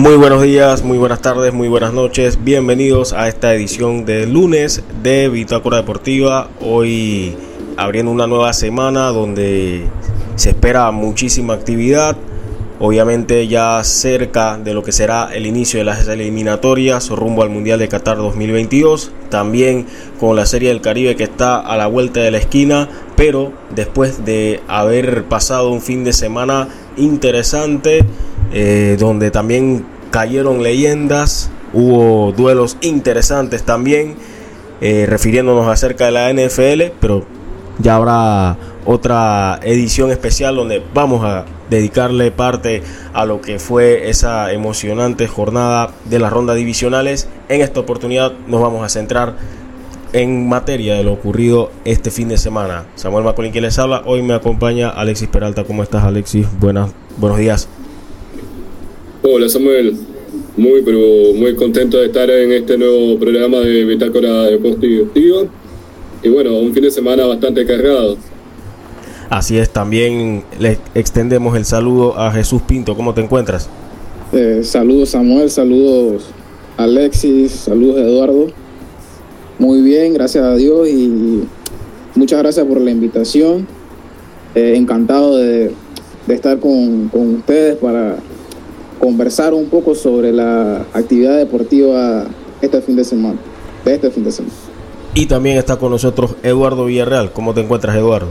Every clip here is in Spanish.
Muy buenos días, muy buenas tardes, muy buenas noches. Bienvenidos a esta edición de lunes de Bitácora Deportiva. Hoy abriendo una nueva semana donde se espera muchísima actividad. Obviamente ya cerca de lo que será el inicio de las eliminatorias rumbo al Mundial de Qatar 2022. También con la Serie del Caribe que está a la vuelta de la esquina. Pero después de haber pasado un fin de semana interesante eh, donde también cayeron leyendas, hubo duelos interesantes también, eh, refiriéndonos acerca de la NFL, pero ya habrá otra edición especial donde vamos a dedicarle parte a lo que fue esa emocionante jornada de las rondas divisionales. En esta oportunidad nos vamos a centrar en materia de lo ocurrido este fin de semana. Samuel Macolín quien les habla, hoy me acompaña Alexis Peralta. ¿Cómo estás Alexis? Buenas, buenos días. Hola Samuel, muy pero muy contento de estar en este nuevo programa de Bitácora Deportivo. Y bueno, un fin de semana bastante cargado. Así es, también le extendemos el saludo a Jesús Pinto. ¿Cómo te encuentras? Eh, saludos Samuel, saludos Alexis, saludos Eduardo. Muy bien, gracias a Dios y muchas gracias por la invitación. Eh, encantado de, estar con, con ustedes para conversar un poco sobre la actividad deportiva este fin de semana, de este fin de semana. Y también está con nosotros Eduardo Villarreal. ¿Cómo te encuentras, Eduardo?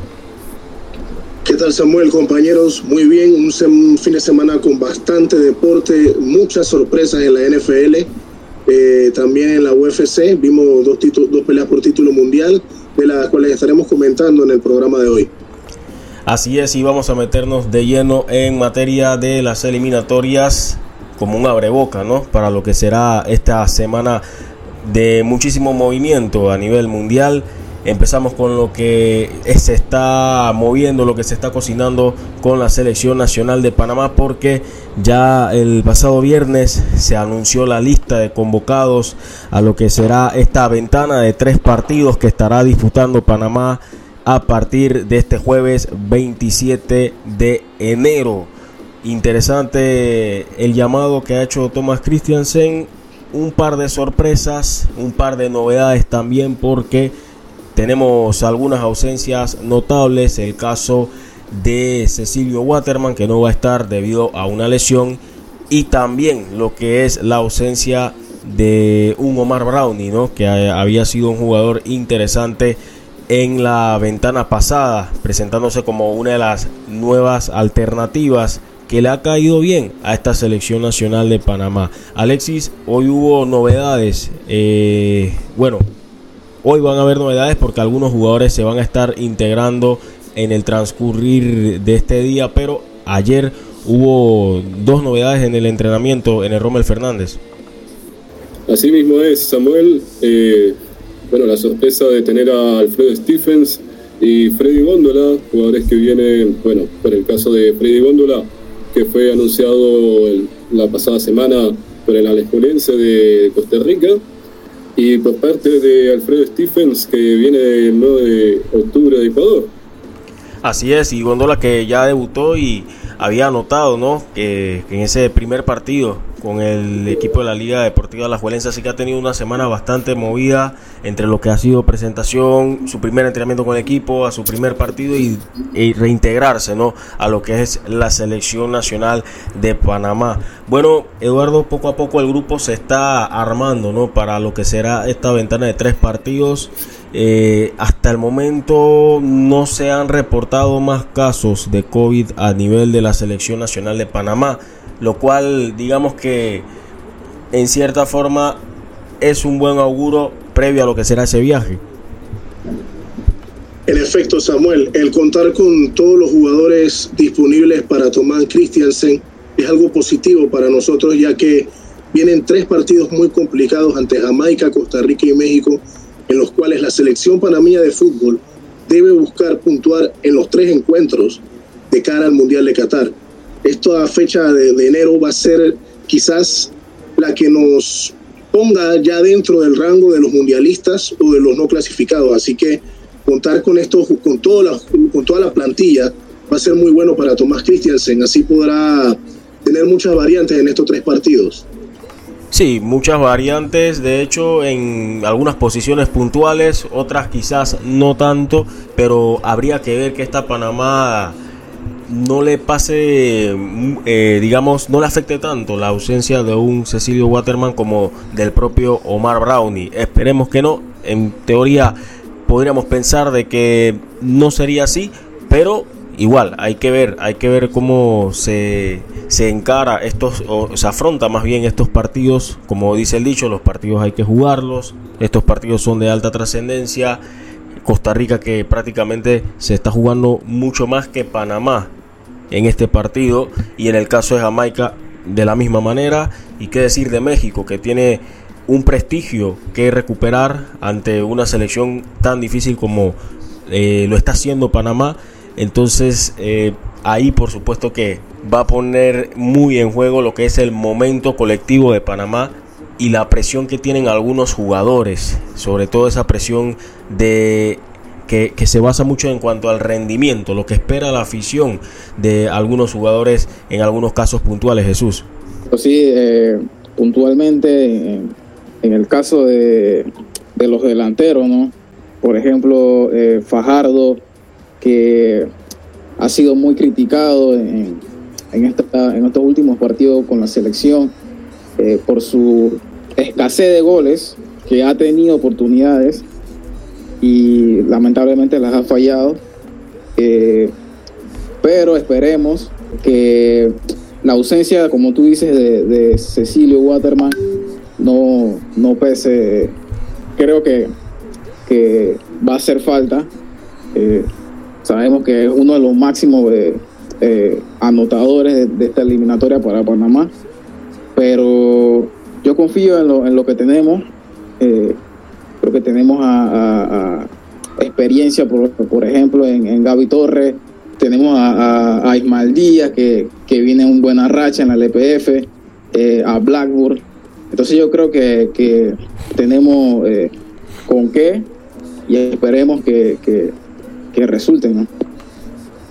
¿Qué tal, Samuel, compañeros? Muy bien, un, fin de semana con bastante deporte, muchas sorpresas en la NFL, eh, también en la UFC. Vimos dos, dos peleas por título mundial, de las cuales estaremos comentando en el programa de hoy. Así es, y vamos a meternos de lleno en materia de las eliminatorias como un abreboca, ¿no? Para lo que será esta semana de muchísimo movimiento a nivel mundial. Empezamos con lo que se está moviendo, lo que se está cocinando con la selección nacional de Panamá, porque ya el pasado viernes se anunció la lista de convocados a lo que será esta ventana de tres partidos que estará disputando Panamá a partir de este jueves 27 de enero. Interesante el llamado que ha hecho Thomas Christiansen. Un par de sorpresas, un par de novedades también porque tenemos algunas ausencias notables. El caso de Cecilio Waterman que no va a estar debido a una lesión. Y también lo que es la ausencia de un Omar Brownie, ¿no? que había sido un jugador interesante en la ventana pasada, presentándose como una de las nuevas alternativas que le ha caído bien a esta selección nacional de Panamá. Alexis, hoy hubo novedades. Eh, bueno, hoy van a haber novedades porque algunos jugadores se van a estar integrando en el transcurrir de este día, pero ayer hubo dos novedades en el entrenamiento en el Rommel Fernández. Así mismo es, Samuel. Eh, bueno, la sorpresa de tener a Alfredo Stephens y Freddy Góndola, jugadores que vienen, bueno, por el caso de Freddy Góndola, que fue anunciado la pasada semana por el Alejulense de Costa Rica, y por parte de Alfredo Stephens, que viene el 9 de octubre de Ecuador. Así es, y Góndola que ya debutó y había anotado, ¿no? Que, en ese primer partido con el equipo de la Liga Deportiva La Juelense, así que ha tenido una semana bastante movida entre lo que ha sido presentación, su primer entrenamiento con el equipo, a su primer partido y, reintegrarse ¿no? a lo que es la selección nacional de Panamá. Bueno, Eduardo, poco a poco el grupo se está armando ¿no? para lo que será esta ventana de tres partidos. Eh, hasta el momento no se han reportado más casos de COVID a nivel de la selección nacional de Panamá lo cual digamos que en cierta forma es un buen auguro previo a lo que será ese viaje. En efecto, Samuel, el contar con todos los jugadores disponibles para Tomás Christiansen es algo positivo para nosotros, ya que vienen tres partidos muy complicados ante Jamaica, Costa Rica y México, en los cuales la selección panameña de fútbol debe buscar puntuar en los tres encuentros de cara al Mundial de Qatar esta fecha de, enero va a ser quizás la que nos ponga ya dentro del rango de los mundialistas o de los no clasificados. Así que contar con esto, con toda la, con toda la plantilla, va a ser muy bueno para Tomás Christiansen. Así podrá tener muchas variantes en estos tres partidos. Sí, muchas variantes, de hecho en algunas posiciones puntuales, otras quizás no tanto, pero habría que ver que esta Panamá no le pase, eh, digamos, no le afecte tanto la ausencia de un Cecilio Waterman como del propio Omar Brownie. Esperemos que no, en teoría podríamos pensar de que no sería así, pero igual hay que ver, hay que ver cómo se, se encara estos, o se afronta más bien estos partidos, como dice el dicho, los partidos hay que jugarlos, estos partidos son de alta trascendencia. Costa Rica que prácticamente se está jugando mucho más que Panamá en este partido. Y en el caso de Jamaica de la misma manera. Y qué decir de México que tiene un prestigio que recuperar ante una selección tan difícil como eh, lo está haciendo Panamá entonces eh, ahí por supuesto que va a poner muy en juego lo que es el momento colectivo de Panamá y la presión que tienen algunos jugadores, sobre todo esa presión de que, se basa mucho en cuanto al rendimiento, lo que espera la afición de algunos jugadores en algunos casos puntuales, Jesús. Sí, eh, puntualmente en, el caso de, los delanteros, ¿no? Por ejemplo, eh, Fajardo, que ha sido muy criticado en, estos últimos partidos con la selección eh, por su escasez de goles, que ha tenido oportunidades y lamentablemente las ha fallado. Eh, pero esperemos que la ausencia, como tú dices, de, Cecilio Waterman no, no pese. Creo que, que va a hacer falta. Eh, Sabemos que es uno de los máximos eh, anotadores de, esta eliminatoria para Panamá, pero yo confío en lo, que tenemos. Eh, creo que tenemos a, experiencia, por, ejemplo, en, Gaby Torres, tenemos a, Ismael Díaz, que, viene en buena racha en la LPF, eh, a Blackburn. Entonces yo creo que, tenemos con qué y esperemos que, que resulten.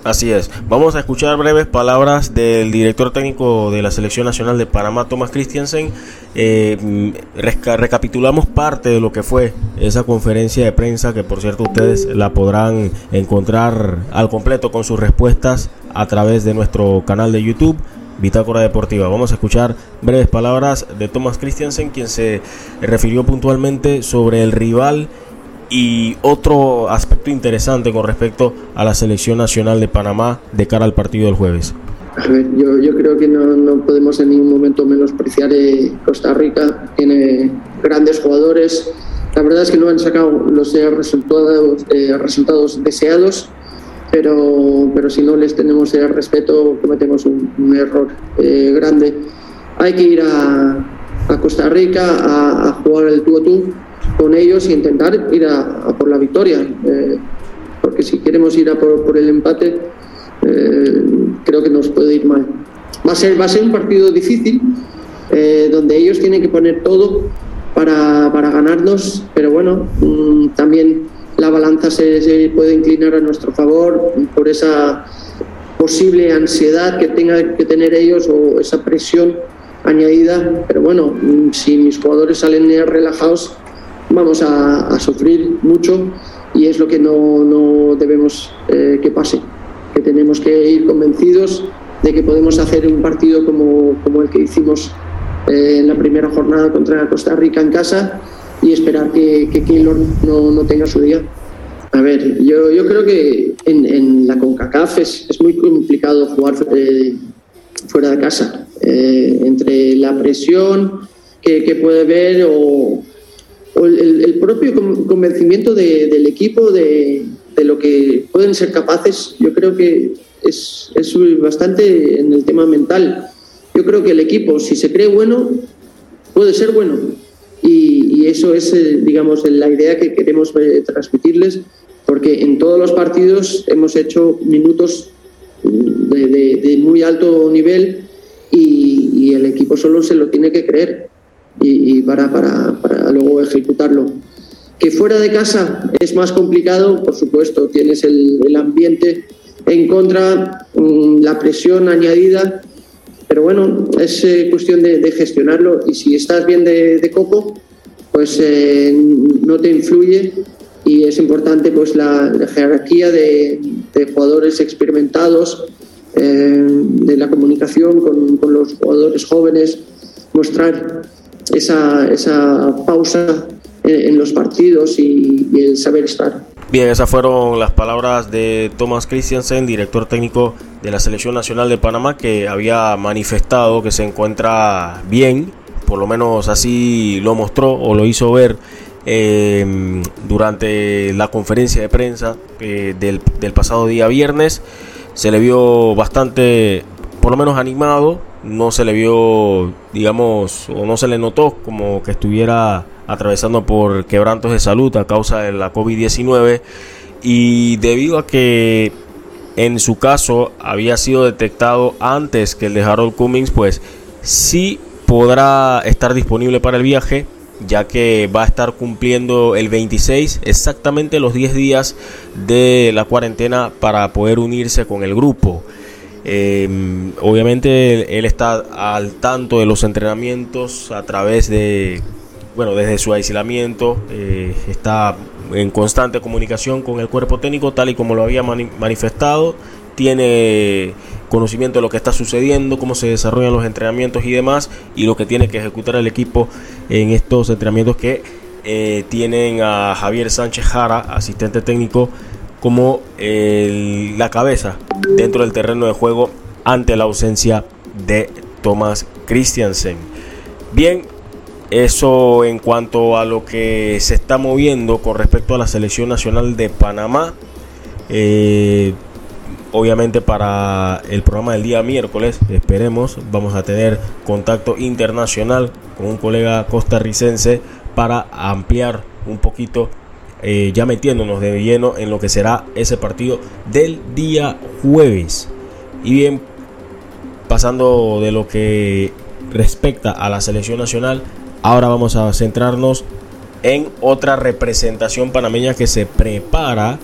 Así es. Vamos a escuchar breves palabras del director técnico de la Selección Nacional de Panamá, Thomas Christiansen. Eh, recapitulamos parte de lo que fue esa conferencia de prensa, que por cierto ustedes la podrán encontrar al completo con sus respuestas a través de nuestro canal de YouTube. Bitácora Deportiva. Vamos a escuchar breves palabras de Thomas Christiansen, quien se refirió puntualmente sobre el rival y otro aspecto interesante con respecto a la selección nacional de Panamá de cara al partido del jueves. A ver, yo, yo creo que no, no, podemos en ningún momento menospreciar eh, Costa Rica. Tiene grandes jugadores. La verdad es que no han sacado los resultados, eh, resultados deseados, pero, pero si no les tenemos el respeto, cometemos un, un error eh, grande. Hay que ir a, a Costa Rica a, a jugar el tú a tú con ellos y intentar ir a, por la victoria. Eh, porque si queremos ir a por, el empate, eh, creo que nos puede ir mal. Va a ser, va a ser un partido difícil, eh, donde ellos tienen que poner todo para, para ganarnos, pero bueno, mm, también la balanza se, se, puede inclinar a nuestro favor por esa posible ansiedad que tengan que tener ellos o esa presión añadida. Pero bueno, mm, si mis jugadores salen relajados, vamos a, sufrir mucho y es lo que no, no debemos eh, que pase, que tenemos que ir convencidos de que podemos hacer un partido como, como el que hicimos eh, en la primera jornada contra Costa Rica en casa y esperar que, que Keylor no, no, tenga su día. A ver, yo, yo creo que en, en la CONCACAF es, es, muy complicado jugar eh, fuera de casa, entre la presión que, que puede ver o, el, propio convencimiento del equipo de, lo que pueden ser capaces, yo creo que es, bastante en el tema mental. Yo creo que el equipo, si se cree bueno, puede ser bueno. Y, eso es, eh, digamos, la idea que queremos eh, transmitirles, porque en todos los partidos hemos hecho minutos de, muy alto nivel y el equipo solo se lo tiene que creer y, para, para, para, luego ejecutarlo. Que fuera de casa es más complicado, por supuesto, tienes el, el ambiente en contra, mm, la presión añadida, pero bueno, es eh, cuestión de, gestionarlo y si estás bien de, coco, pues eh, no te influye y es importante pues la, jerarquía de, jugadores experimentados, eh, de la comunicación con, los jugadores jóvenes, mostrar esa, esa pausa en, los partidos y el saber estar. Bien, esas fueron las palabras de Thomas Christiansen, director técnico de la Selección Nacional de Panamá, que había manifestado que se encuentra bien, por lo menos así lo mostró o lo hizo ver em, durante la conferencia de prensa eh, del, del pasado día viernes. Se le vio bastante, por lo menos animado, no se le vio, digamos, o no se le notó como que estuviera atravesando por quebrantos de salud a causa de la COVID-19 y debido a que en su caso había sido detectado antes que el de Harold Cummings, pues sí podrá estar disponible para el viaje, ya que va a estar cumpliendo el 26, exactamente los 10 días de la cuarentena para poder unirse con el grupo. Em, obviamente él está al tanto de los entrenamientos a través de bueno, desde su aislamiento eh, está en constante comunicación con el cuerpo técnico, tal y como lo había manifestado, tiene conocimiento de lo que está sucediendo, cómo se desarrollan los entrenamientos y demás, y lo que tiene que ejecutar el equipo en estos entrenamientos que eh, tienen a Javier Sánchez Jara, asistente técnico, como la cabeza dentro del terreno de juego ante la ausencia de Thomas Christiansen. Bien, eso en cuanto a lo que se está moviendo con respecto a la selección nacional de Panamá. Eh, obviamente para el programa del día miércoles, esperemos, vamos a tener contacto internacional con un colega costarricense para ampliar un poquito, eh, ya metiéndonos de lleno en lo que será ese partido del día jueves. Y bien, pasando de lo que respecta a la selección nacional, Ahora vamos a centrarnos en otra representación panameña que se prepara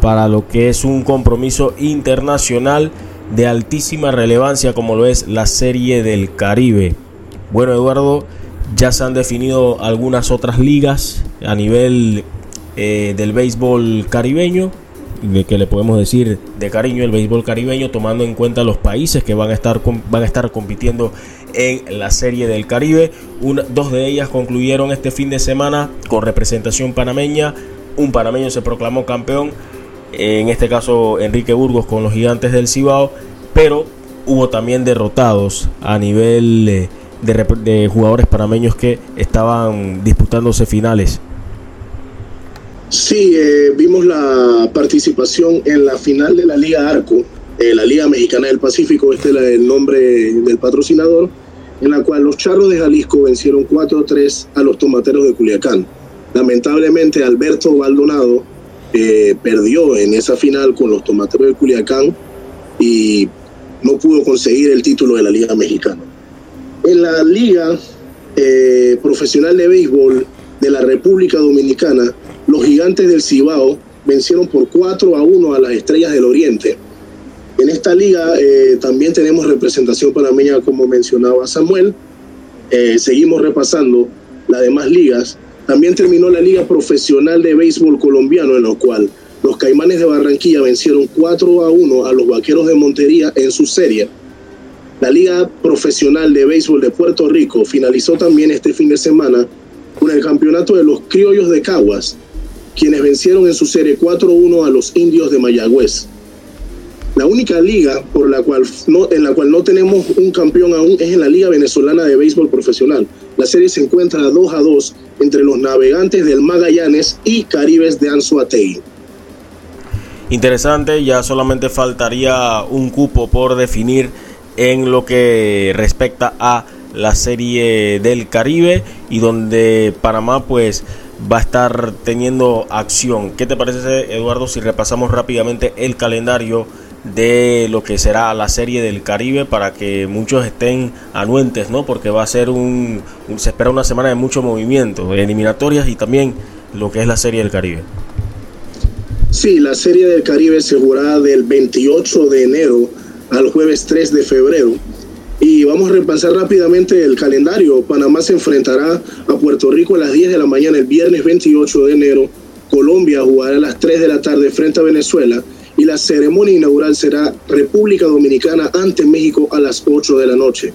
para lo que es un compromiso internacional de altísima relevancia como lo es la Serie del Caribe. Bueno, Eduardo, ya se han definido algunas otras ligas a nivel eh, del béisbol caribeño de que le podemos decir de cariño el béisbol caribeño tomando en cuenta los países que van a estar van a estar compitiendo en la serie del Caribe. Dos de ellas concluyeron este fin de semana con representación panameña. Un panameño se proclamó campeón en este caso Enrique Burgos con los gigantes del Cibao pero hubo también derrotados a nivel eh, de, de jugadores panameños que estaban disputándose finales Sí, eh, vimos la participación en la final de la Liga Arco, eh, la Liga Mexicana del Pacífico, este es el nombre del patrocinador, en la cual los Charros de Jalisco vencieron 4-3 a los Tomateros de Culiacán. Lamentablemente Alberto Baldonado eh, perdió en esa final con los Tomateros de Culiacán y no pudo conseguir el título de la Liga Mexicana. En la Liga Profesional de Béisbol de la República Dominicana, los gigantes del Cibao vencieron por 4 a 1 a las Estrellas del Oriente. En esta liga eh, también tenemos representación panameña, como mencionaba Samuel. Eh, seguimos repasando las demás ligas. También terminó la Liga Profesional de Béisbol Colombiano, en la cual los Caimanes de Barranquilla vencieron 4 a 1 a los Vaqueros de Montería en su serie. La Liga Profesional de Béisbol de Puerto Rico finalizó también este fin de semana el campeonato de los Criollos de Caguas, quienes vencieron en su serie 4-1 a los indios de Mayagüez. La única liga por la cual no, en la cual no tenemos un campeón aún es en la Liga Venezolana de Béisbol Profesional. La serie se encuentra 2 a 2 entre los navegantes del Magallanes y Caribes de Anzuategui. Interesante, ya solamente faltaría un cupo por definir en lo que respecta a la serie del Caribe y donde Panamá pues va a estar teniendo acción. ¿Qué te parece, Eduardo, si repasamos rápidamente el calendario de lo que será la serie del Caribe para que muchos estén anuentes, ¿no? Porque va a ser un, se espera una semana de mucho movimiento, eliminatorias y también lo que es la serie del Caribe. Sí, la serie del Caribe se jugará del 28 de enero al jueves 3 de febrero. Y vamos a repasar rápidamente el calendario. Panamá se enfrentará a Puerto Rico a las 10 de la mañana el viernes 28 de enero. Colombia jugará a las 3 de la tarde frente a Venezuela. Y la ceremonia inaugural será República Dominicana ante México a las 8 de la noche.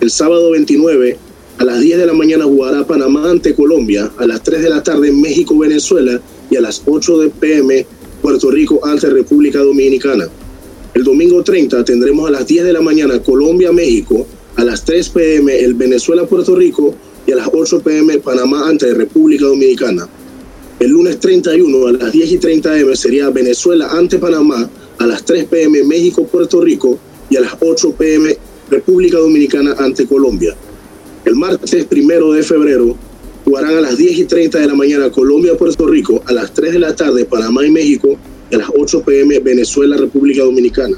El sábado 29 a las 10 de la mañana jugará Panamá ante Colombia. A las 3 de la tarde México-Venezuela. Y a las 8 de pm Puerto Rico ante República Dominicana. El domingo 30 tendremos a las 10 de la mañana Colombia-México, a las 3 pm el Venezuela-Puerto Rico y a las 8 pm Panamá ante República Dominicana. El lunes 31 a las 10 y 30 am sería Venezuela ante Panamá, a las 3 pm México-Puerto Rico y a las 8 pm República Dominicana ante Colombia. El martes 1 de febrero jugarán a las 10 y 30 de la mañana Colombia-Puerto Rico, a las 3 de la tarde Panamá y México a las 8 pm Venezuela, República Dominicana.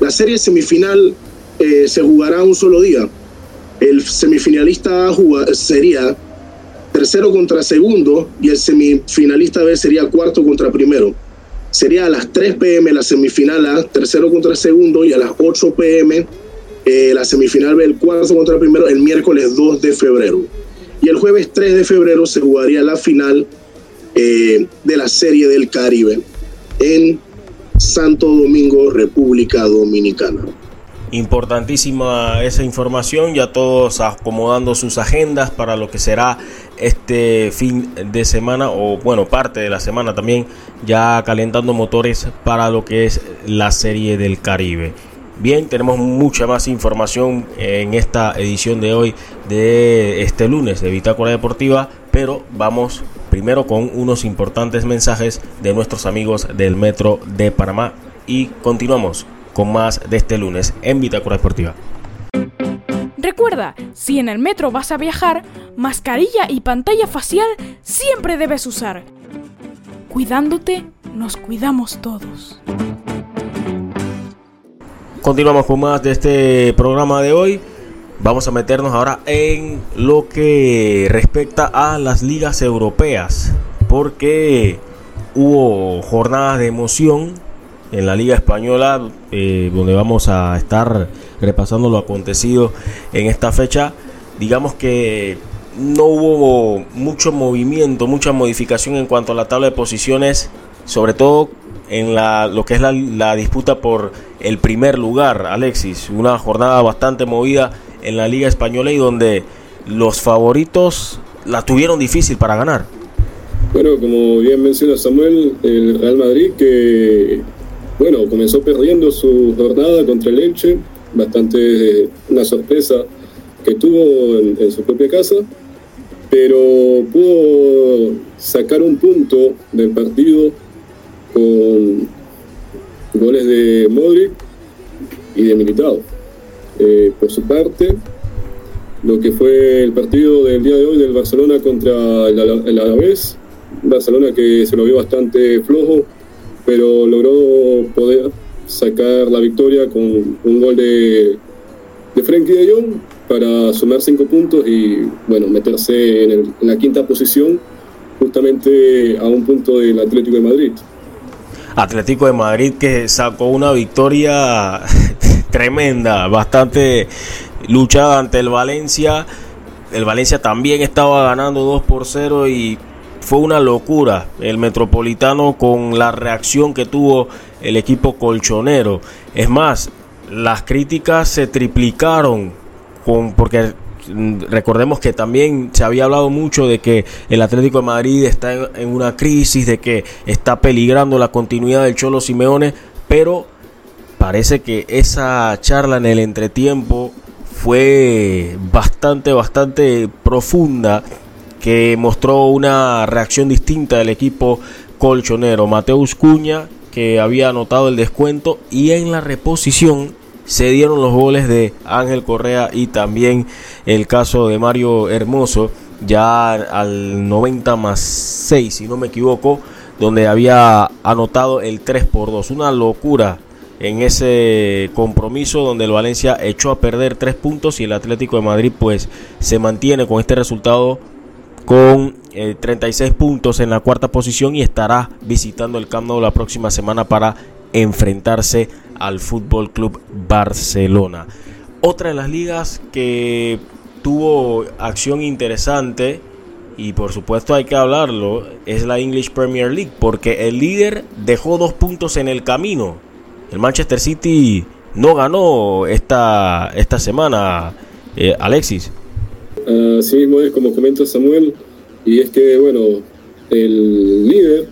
La serie semifinal eh, se jugará un solo día. El semifinalista A sería tercero contra segundo y el semifinalista B sería cuarto contra primero. Sería a las 3 pm la semifinal A, tercero contra segundo, y a las 8 pm eh, la semifinal B, el cuarto contra primero, el miércoles 2 de febrero. Y el jueves 3 de febrero se jugaría la final eh, de la Serie del Caribe en Santo Domingo, República Dominicana. Importantísima esa información, ya todos acomodando sus agendas para lo que será este fin de semana o bueno, parte de la semana también, ya calentando motores para lo que es la serie del Caribe. Bien, tenemos mucha más información en esta edición de hoy de este lunes de Bitácora Deportiva, pero vamos primero con unos importantes mensajes de nuestros amigos del Metro de Panamá y continuamos con más de este lunes en Bitácora Deportiva. Recuerda, si en el metro vas a viajar, mascarilla y pantalla facial siempre debes usar. Cuidándote, nos cuidamos todos. Continuamos con más de este programa de hoy. Vamos a meternos ahora en lo que respecta a las ligas europeas, porque hubo jornadas de emoción en la Liga Española, eh, donde vamos a estar repasando lo acontecido en esta fecha. Digamos que no hubo mucho movimiento, mucha modificación en cuanto a la tabla de posiciones, sobre todo en la, lo que es la, la disputa por el primer lugar, Alexis. Una jornada bastante movida en la Liga Española y donde los favoritos la tuvieron difícil para ganar. Bueno, como bien menciona Samuel, el Real Madrid que, bueno, comenzó perdiendo su jornada contra el Elche, bastante una sorpresa que tuvo en, su propia casa, pero pudo sacar un punto del partido con goles de Modric y de Militao. Eh, por su parte, lo que fue el partido del día de hoy del Barcelona contra el, Alavés, Barcelona que se lo vio bastante flojo, pero logró poder sacar la victoria con un gol de, de Frenkie de Jong para sumar cinco puntos y bueno meterse en, en la quinta posición justamente a un punto del Atlético de Madrid. Atlético de Madrid que sacó una victoria tremenda, bastante luchada ante el Valencia. El Valencia también estaba ganando 2 por 0 y fue una locura el Metropolitano con la reacción que tuvo el equipo colchonero. Es más, las críticas se triplicaron con porque recordemos que también se había hablado mucho de que el Atlético de Madrid está en, una crisis, de que está peligrando la continuidad del Cholo Simeone, pero parece que esa charla en el entretiempo fue bastante, bastante profunda, que mostró una reacción distinta del equipo colchonero. Mateus Cuña, que había anotado el descuento, y en la reposición se dieron los goles de Ángel Correa y también el caso de Mario Hermoso, ya al 90 más 6, si no me equivoco, donde había anotado el 3 por 2. Una locura en ese compromiso donde el Valencia echó a perder tres puntos y el Atlético de Madrid pues se mantiene con este resultado con 36 eh, puntos en la cuarta posición y estará visitando el Camp la próxima semana para enfrentarse al Fútbol Club Barcelona. Otra de las ligas que tuvo acción interesante y por supuesto hay que hablarlo, es la English Premier League, porque el líder dejó dos puntos en el camino. El Manchester City no ganó esta, esta semana, eh, Alexis. Así mismo es como comenta Samuel, y es que, bueno, el líder,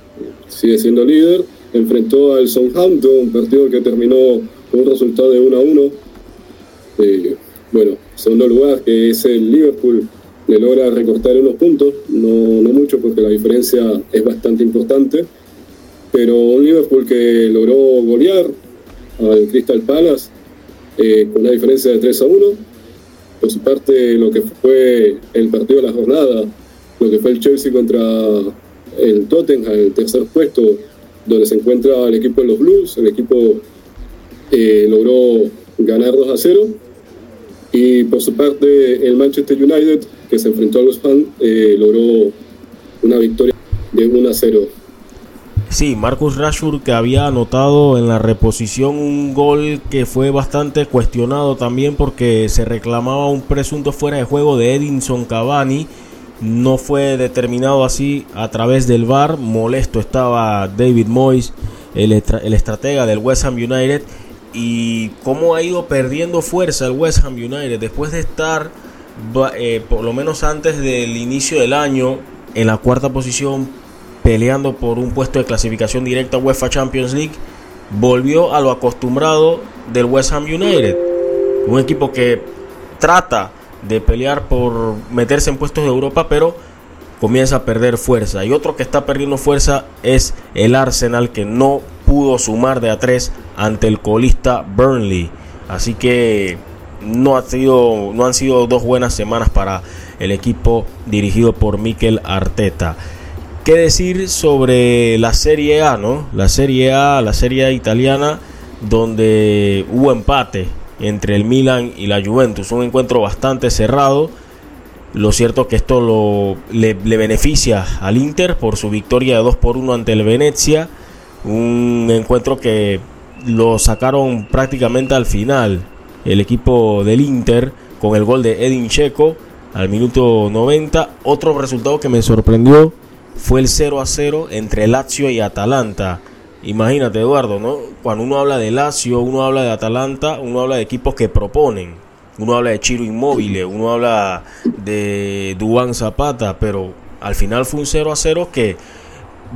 sigue siendo líder, enfrentó al Southampton, un partido que terminó con un resultado de 1 a 1. Eh, bueno, segundo lugar, que es el Liverpool, le logra recortar unos puntos, no, no mucho porque la diferencia es bastante importante, pero un Liverpool que logró golear al Crystal Palace eh, con una diferencia de 3 a 1. Por su parte, lo que fue el partido de la jornada, lo que fue el Chelsea contra el Tottenham, el tercer puesto, donde se encuentra el equipo de los Blues, el equipo eh, logró ganar 2 a 0. Y por su parte, el Manchester United, que se enfrentó a los Ham, eh, logró una victoria de 1 a 0. Sí, Marcus Rashford que había anotado en la reposición un gol que fue bastante cuestionado también porque se reclamaba un presunto fuera de juego de Edinson Cavani. No fue determinado así a través del VAR. Molesto estaba David Moyes, el, el estratega del West Ham United. Y cómo ha ido perdiendo fuerza el West Ham United después de estar, eh, por lo menos antes del inicio del año, en la cuarta posición peleando por un puesto de clasificación directa a UEFA Champions League, volvió a lo acostumbrado del West Ham United. Un equipo que trata de pelear por meterse en puestos de Europa, pero comienza a perder fuerza. Y otro que está perdiendo fuerza es el Arsenal, que no pudo sumar de a tres ante el colista Burnley. Así que no, ha sido, no han sido dos buenas semanas para el equipo dirigido por Mikel Arteta. ¿Qué decir sobre la Serie A, no? La Serie A, la Serie A italiana, donde hubo empate entre el Milan y la Juventus, un encuentro bastante cerrado. Lo cierto que esto lo, le, beneficia al Inter por su victoria de 2 por 1 ante el Venezia. Un encuentro que lo sacaron prácticamente al final. El equipo del Inter con el gol de Edin Checo al minuto 90. Otro resultado que me sorprendió fue el 0 a 0 entre Lazio y Atalanta. Imagínate, Eduardo, ¿no? Cuando uno habla de Lazio, uno habla de Atalanta, uno habla de equipos que proponen. Uno habla de Chiro Inmóvil, uno habla de Dubán Zapata, pero al final fue un 0 a 0 que,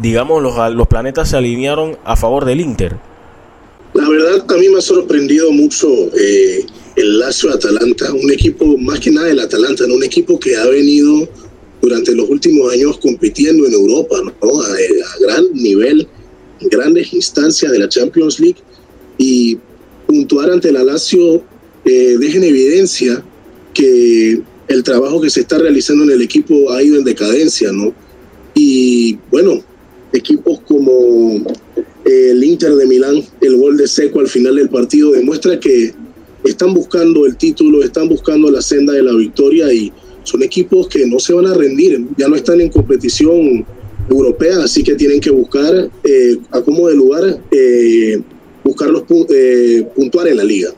digamos, los, los planetas se alinearon a favor del Inter. La verdad, a mí me ha sorprendido mucho eh, el Lazio Atalanta, un equipo, más que nada el Atalanta, un equipo que ha venido durante los últimos años compitiendo en Europa, ¿no? a, gran nivel, en grandes instancias de la Champions League y puntuar ante la Lazio eh, deja en evidencia que el trabajo que se está realizando en el equipo ha ido en decadencia, ¿no? Y bueno, equipos como eh, el Inter de Milán, el gol de Seco al final del partido demuestra que están buscando el título, están buscando la senda de la victoria y son equipos que no se van a rendir, ya no están en competición europea, así que tienen que buscar eh, a cómo de lugar eh, buscar los eh, puntuar en la liga.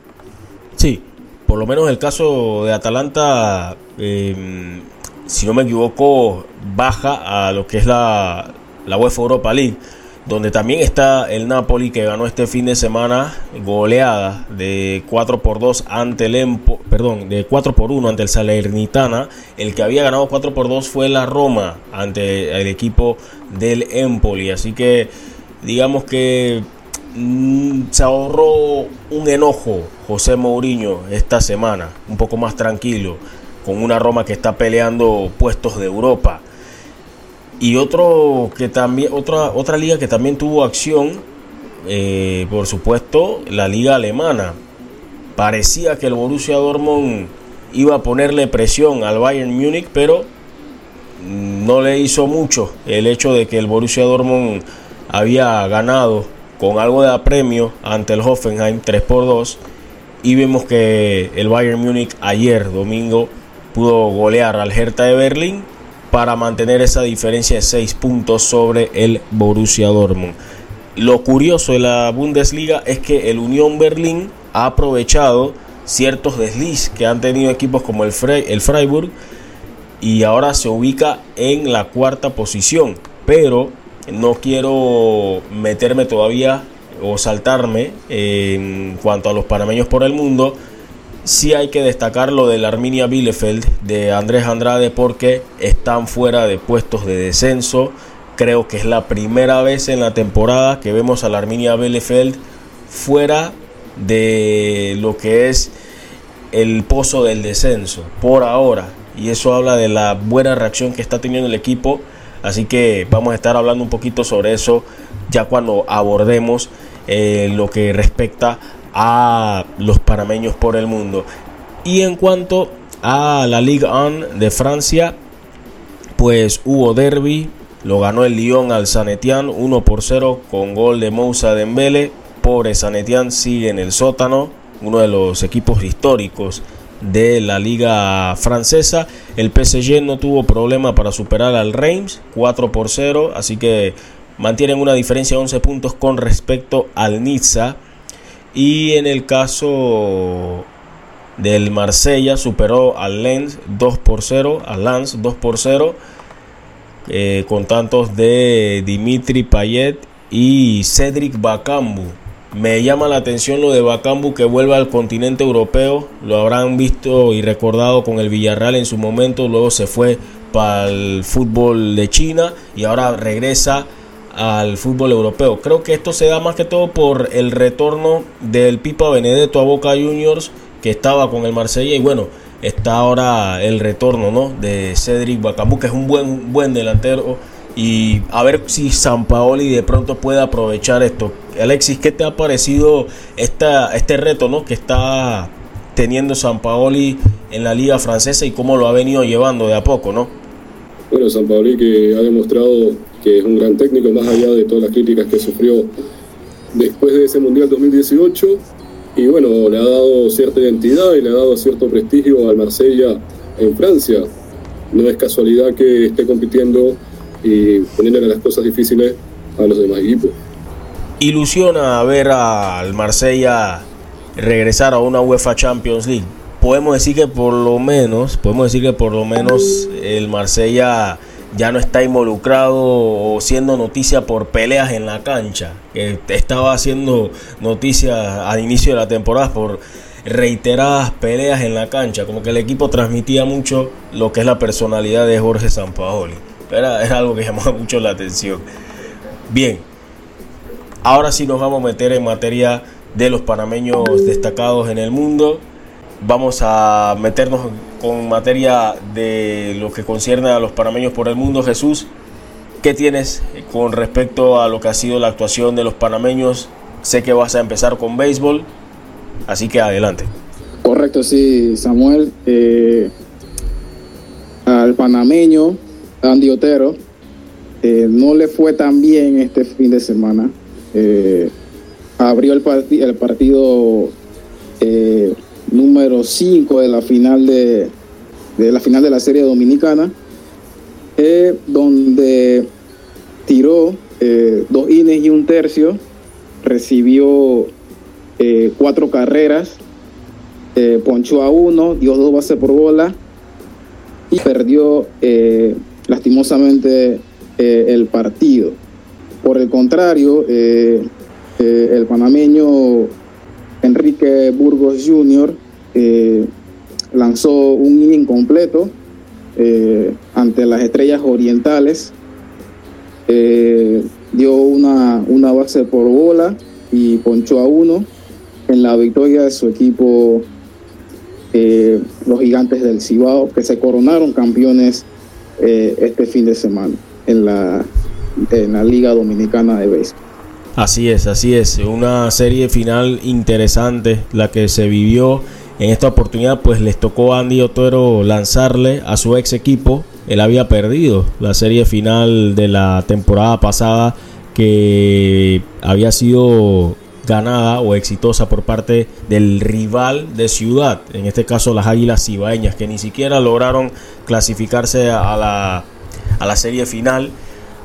Sí, por lo menos el caso de Atalanta, em, si no me equivoco, baja a lo que es la, la UEFA Europa League donde también está el Napoli que ganó este fin de semana goleada de 4 por 2 ante el Empo, perdón, de 4 por 1 ante el Salernitana. El que había ganado 4 por 2 fue la Roma ante el equipo del Empoli, así que digamos que mm, se ahorró un enojo José Mourinho esta semana, un poco más tranquilo, con una Roma que está peleando puestos de Europa. Y otro que también, otra, otra liga que también tuvo acción, eh, por supuesto, la liga alemana. Parecía que el Borussia Dortmund iba a ponerle presión al Bayern Múnich, pero no le hizo mucho el hecho de que el Borussia Dortmund había ganado con algo de apremio ante el Hoffenheim 3 por 2 y vemos que el Bayern Múnich ayer domingo pudo golear al Hertha de Berlín para mantener esa diferencia de 6 puntos sobre el Borussia Dortmund. Lo curioso de la Bundesliga es que el Unión Berlín ha aprovechado ciertos desliz que han tenido equipos como el, el Freiburg y ahora se ubica en la cuarta posición. Pero no quiero meterme todavía o saltarme en cuanto a los panameños por el mundo. Sí hay que destacar lo de la Arminia Bielefeld de Andrés Andrade porque están fuera de puestos de descenso. Creo que es la primera vez en la temporada que vemos a la Arminia Bielefeld fuera de lo que es el pozo del descenso por ahora. Y eso habla de la buena reacción que está teniendo el equipo. Así que vamos a estar hablando un poquito sobre eso ya cuando abordemos eh, lo que respecta a los panameños por el mundo. Y en cuanto a la Ligue 1 de Francia, pues hubo derby, lo ganó el Lyon al Sanetian 1 por 0 con gol de Moussa Dembele. Pobre Sanetian sigue en el sótano, uno de los equipos históricos de la liga francesa. El PSG no tuvo problema para superar al Reims 4 por 0, así que mantienen una diferencia de 11 puntos con respecto al Niza. Y en el caso del Marsella superó al Lens 2 por 0, al Lens 2 por 0, eh, con tantos de Dimitri Payet y Cedric Bakambu. Me llama la atención lo de Bakambu que vuelva al continente europeo. Lo habrán visto y recordado con el Villarreal en su momento. Luego se fue para el fútbol de China y ahora regresa al fútbol europeo. Creo que esto se da más que todo por el retorno del Pipa Benedetto a Boca Juniors que estaba con el Marsella y bueno, está ahora el retorno ¿no? de Cedric Bacambu que es un buen, buen delantero y a ver si San Paoli de pronto puede aprovechar esto. Alexis, ¿qué te ha parecido esta, este reto ¿no? que está teniendo San Paoli en la liga francesa y cómo lo ha venido llevando de a poco, ¿no? Bueno, San Paoli que ha demostrado que es un gran técnico, más allá de todas las críticas que sufrió después de ese Mundial 2018. Y bueno, le ha dado cierta identidad y le ha dado cierto prestigio al Marsella en Francia. No es casualidad que esté compitiendo y poniéndole las cosas difíciles a los demás equipos. Ilusiona ver al Marsella regresar a una UEFA Champions League. Podemos decir que por lo menos, podemos decir que por lo menos el Marsella ya no está involucrado o siendo noticia por peleas en la cancha. Estaba haciendo noticia al inicio de la temporada por reiteradas peleas en la cancha. Como que el equipo transmitía mucho lo que es la personalidad de Jorge Sampaoli. Era, era algo que llamaba mucho la atención. Bien, ahora sí nos vamos a meter en materia de los panameños destacados en el mundo. Vamos a meternos con materia de lo que concierne a los panameños por el mundo. Jesús, ¿qué tienes con respecto a lo que ha sido la actuación de los panameños? Sé que vas a empezar con béisbol, así que adelante. Correcto, sí, Samuel. Eh, al panameño Andy Otero eh, no le fue tan bien este fin de semana. Eh, abrió el, el partido número 5 de la final de, la final de la serie dominicana, eh, donde tiró eh, dos ines y un tercio, recibió eh, cuatro carreras, ponchó a uno, dio dos bases por bola y perdió lastimosamente el partido. Por el contrario, el panameño Enrique Burgos Jr. Eh, lanzó un inning completo eh, ante las estrellas orientales. Eh, dio una, una base por bola y ponchó a uno en la victoria de su equipo, los gigantes del Cibao, que se coronaron campeones este fin de semana en la, en la Liga Dominicana de Béisbol. Así es, así es. Una serie final interesante la que se vivió. En esta oportunidad pues les tocó a Andy Otero lanzarle a su ex equipo. Él había perdido la serie final de la temporada pasada que había sido ganada o exitosa por parte del rival de ciudad, en este caso las Águilas Cibaeñas, que ni siquiera lograron clasificarse a la, a la serie final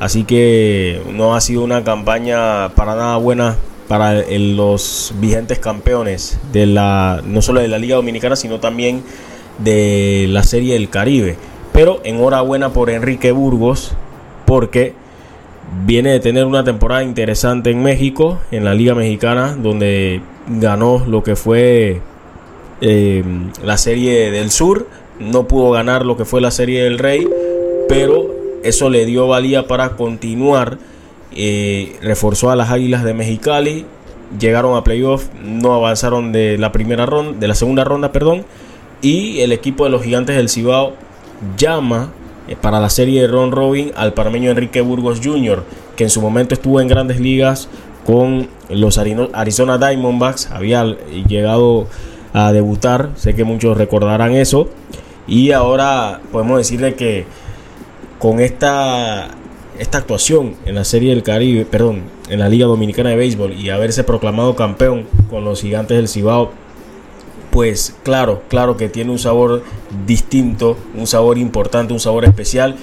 Así que no ha sido una campaña para nada buena para los vigentes campeones de la no solo de la Liga Dominicana, sino también de la Serie del Caribe. Pero enhorabuena por Enrique Burgos, porque viene de tener una temporada interesante en México, en la Liga Mexicana, donde ganó lo que fue eh, la Serie del Sur. No pudo ganar lo que fue la Serie del Rey, pero eso le dio valía para continuar. Eh, reforzó a las Águilas de Mexicali, llegaron a playoff, no avanzaron de la primera ronda, de la segunda ronda, perdón, y el equipo de los Gigantes del Cibao llama eh, para la serie de Ron Robin al parameño Enrique Burgos Jr., que en su momento estuvo en grandes ligas con los Arizona Diamondbacks, había llegado a debutar, sé que muchos recordarán eso, y ahora podemos decirle que con esta, esta actuación en la Serie del Caribe, perdón, en la Liga Dominicana de Béisbol y haberse proclamado campeón con los gigantes del Cibao, pues claro, claro que tiene un sabor distinto, un sabor importante, un sabor especial.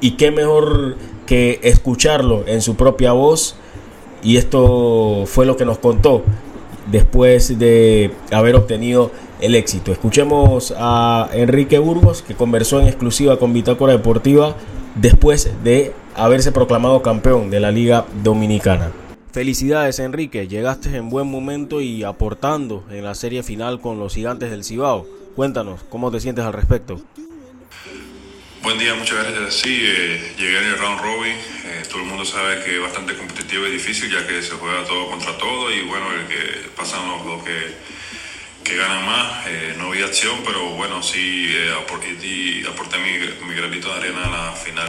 Y qué mejor que escucharlo en su propia voz. Y esto fue lo que nos contó después de haber obtenido el éxito. Escuchemos a Enrique Burgos, que conversó en exclusiva con Bitácora Deportiva después de haberse proclamado campeón de la Liga Dominicana. Felicidades Enrique, llegaste en buen momento y aportando en la serie final con los gigantes del Cibao. Cuéntanos, ¿cómo te sientes al respecto? Buen día, muchas gracias. Sí, eh, llegué en el round robin. Eh, todo el mundo sabe que es bastante competitivo y difícil ya que se juega todo contra todo y bueno, el que pasan los, que, que ganan más. Eh, no vi acción, pero bueno, sí aporté, aporté mi, mi granito de arena a la final.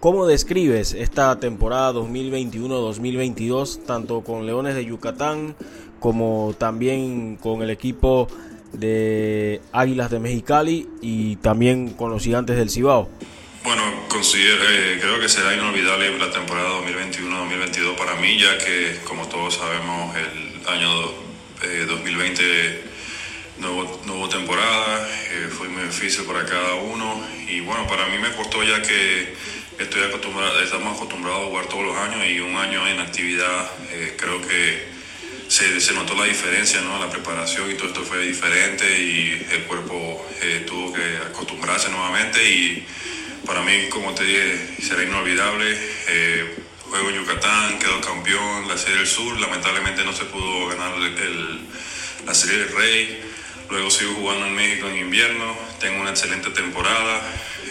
¿Cómo describes esta temporada 2021-2022 tanto con Leones de Yucatán como también con el equipo de Águilas de Mexicali y también con los Gigantes del Cibao? Bueno, considero, eh, creo que será inolvidable la temporada 2021-2022 para mí, ya que como todos sabemos el año 2020 no hubo, temporada, eh, fue muy difícil para cada uno y bueno, para mí me costó ya que Estoy acostumbrado, estamos acostumbrados a jugar todos los años y un año en actividad eh, creo que se, se, notó la diferencia, ¿no? La preparación y todo esto fue diferente y el cuerpo eh, tuvo que acostumbrarse nuevamente y para mí, como te dije, será inolvidable. Juego en Yucatán, quedó campeón, la Serie del Sur, lamentablemente no se pudo ganar el, la Serie del Rey. Luego sigo jugando en México en invierno, tengo una excelente temporada,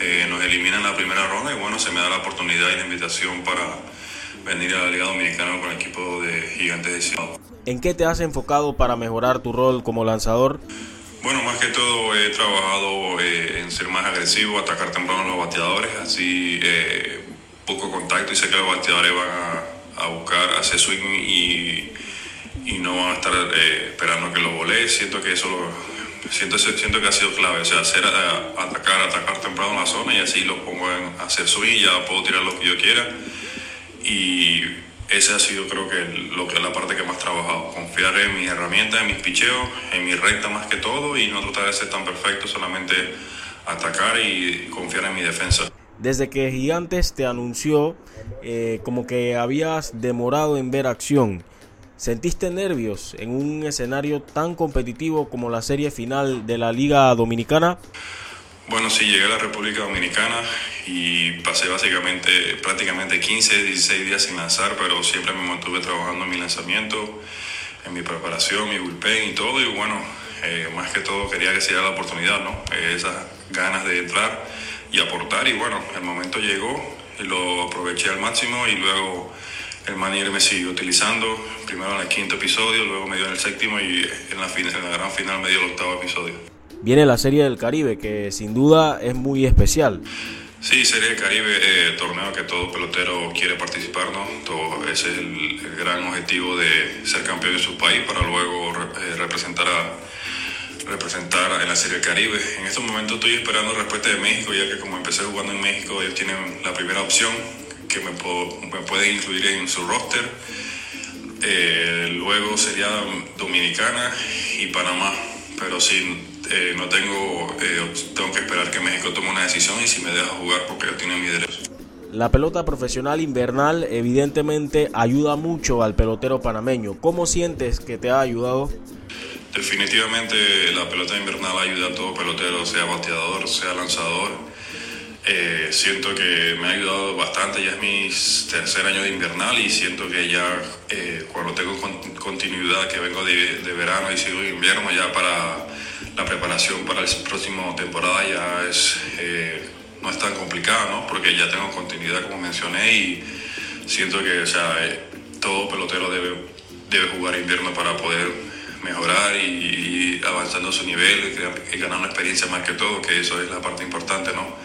eh, nos eliminan la primera ronda y bueno, se me da la oportunidad y la invitación para venir a la Liga Dominicana con el equipo de Gigantes de Ciudad. ¿En qué te has enfocado para mejorar tu rol como lanzador? Bueno, más que todo he trabajado eh, en ser más agresivo, atacar temprano a los bateadores, así eh, poco contacto y sé que los bateadores van a, buscar hacer swing y, y, no van a estar esperando que lo volé. Siento que eso lo, siento, siento que ha sido clave, o sea, hacer, eh, atacar, atacar temprano en la zona y así lo pongo en hacer subir, ya puedo tirar lo que yo quiera. Y esa ha sido creo que lo que la parte que más he trabajado, confiar en mis herramientas, en mis picheos, en mi recta más que todo y no tratar de ser tan perfecto, solamente atacar y confiar en mi defensa. Desde que Gigantes te anunció eh, como que habías demorado en ver acción, ¿Sentiste nervios en un escenario tan competitivo como la serie final de la Liga Dominicana? Bueno, sí, llegué a la República Dominicana y pasé básicamente prácticamente 15, 16 días sin lanzar, pero siempre me mantuve trabajando en mi lanzamiento, en mi preparación, mi bullpen y todo. Y bueno, eh, más que todo quería que se diera la oportunidad, ¿no? Eh, esas ganas de entrar y aportar. Y bueno, el momento llegó lo aproveché al máximo y luego el manager me siguió utilizando, primero en el quinto episodio, luego me dio en el séptimo y en la, en la gran final me dio el octavo episodio. Viene la Serie del Caribe, que sin duda es muy especial. Sí, Serie del Caribe, eh, torneo que todo pelotero quiere participar, ¿no? Todo, ese es el, gran objetivo de ser campeón de su país para luego eh, representar a representar en la Serie del Caribe. En estos momentos estoy esperando respuesta de México, ya que como empecé jugando en México, ellos tienen la primera opción que me, puede incluir en su roster. Eh, luego sería Dominicana y Panamá, pero sí, eh, no tengo, eh, tengo que esperar que México tome una decisión y si me deja jugar porque yo tiene mi derecho. la pelota profesional invernal evidentemente ayuda mucho al pelotero panameño. ¿Cómo sientes que te ha ayudado? Definitivamente la pelota invernal ayuda a todo pelotero, sea bateador, sea lanzador. Eh, siento que me ha ayudado bastante, ya es mi tercer año de invernal y siento que ya eh, cuando tengo continuidad, que vengo de, de verano y sigo invierno, ya para la preparación para la próxima temporada ya es, eh, no es tan complicada, ¿no? Porque ya tengo continuidad, como mencioné, y siento que o sea, todo pelotero debe, debe jugar invierno para poder mejorar y, avanzando su nivel y, ganar una experiencia más que todo, que eso es la parte importante, ¿no?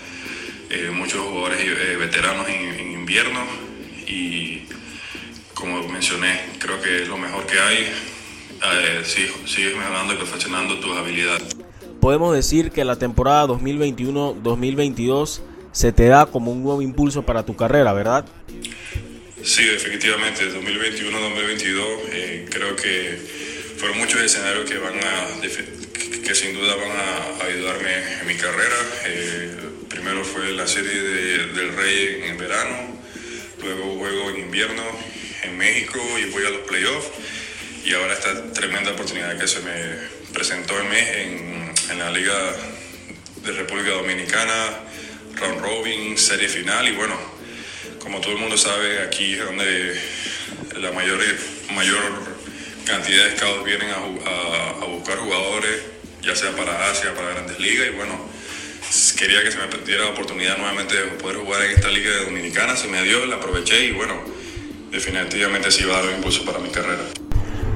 Eh, muchos jugadores eh, veteranos en, invierno y como mencioné, creo que es lo mejor que hay. Eh, sigues mejorando y perfeccionando tus habilidades. Podemos decir que la temporada 2021-2022 se te da como un nuevo impulso para tu carrera, ¿verdad? Sí, efectivamente, 2021-2022 creo que fueron muchos escenarios que van a que sin duda van a ayudarme en mi carrera. Eh, primero fue la serie del Rey en verano, luego juego en invierno en México y voy a los playoffs. Y ahora esta tremenda oportunidad que se me presentó en, en, en la Liga de República Dominicana, round robin, serie final y bueno, como todo el mundo sabe, aquí es donde la mayor, mayor cantidad de scouts vienen a, buscar jugadores, ya sea para Asia, para grandes ligas, y bueno, quería que se me diera la oportunidad nuevamente de poder jugar en esta liga dominicana, se me dio, la aproveché y bueno, definitivamente sí va a dar un impulso para mi carrera.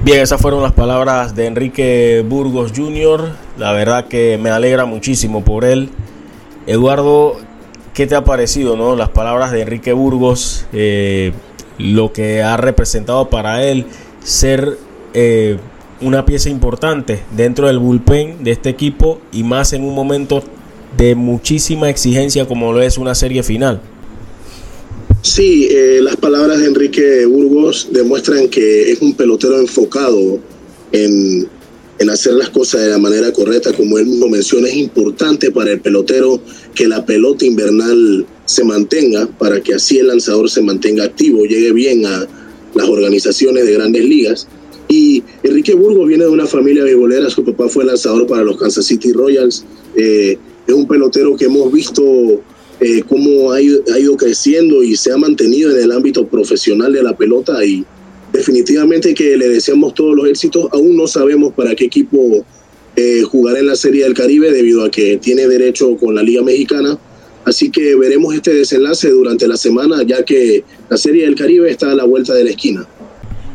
Bien, esas fueron las palabras de Enrique Burgos Jr. La verdad que me alegra muchísimo por él. Eduardo, ¿qué te ha parecido, no? Las palabras de Enrique Burgos, eh, lo que ha representado para él ser eh, una pieza importante dentro del bullpen de este equipo y más en un momento de muchísima exigencia como lo es una serie final. Sí, eh, las palabras de Enrique Burgos demuestran que es un pelotero enfocado en, en, hacer las cosas de la manera correcta. Como él mismo menciona, es importante para el pelotero que la pelota invernal se mantenga, para que así el lanzador se mantenga activo, llegue bien a las organizaciones de grandes ligas. Y Enrique Burgos viene de una familia beisbolera, su papá fue lanzador para los Kansas City Royals, eh, es un pelotero que hemos visto eh, cómo ha ido, creciendo y se ha mantenido en el ámbito profesional de la pelota y definitivamente que le deseamos todos los éxitos, aún no sabemos para qué equipo eh, jugará en la Serie del Caribe debido a que tiene derecho con la Liga Mexicana, así que veremos este desenlace durante la semana ya que la Serie del Caribe está a la vuelta de la esquina.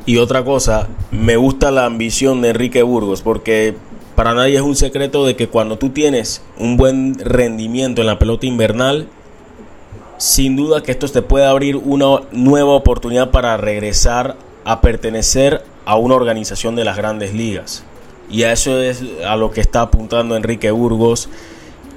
Y otra cosa, me gusta la ambición de Enrique Burgos porque para nadie es un secreto de que cuando tú tienes un buen rendimiento en la pelota invernal, sin duda que esto te puede abrir una nueva oportunidad para regresar a pertenecer a una organización de las grandes ligas. Y a eso es a lo que está apuntando Enrique Burgos.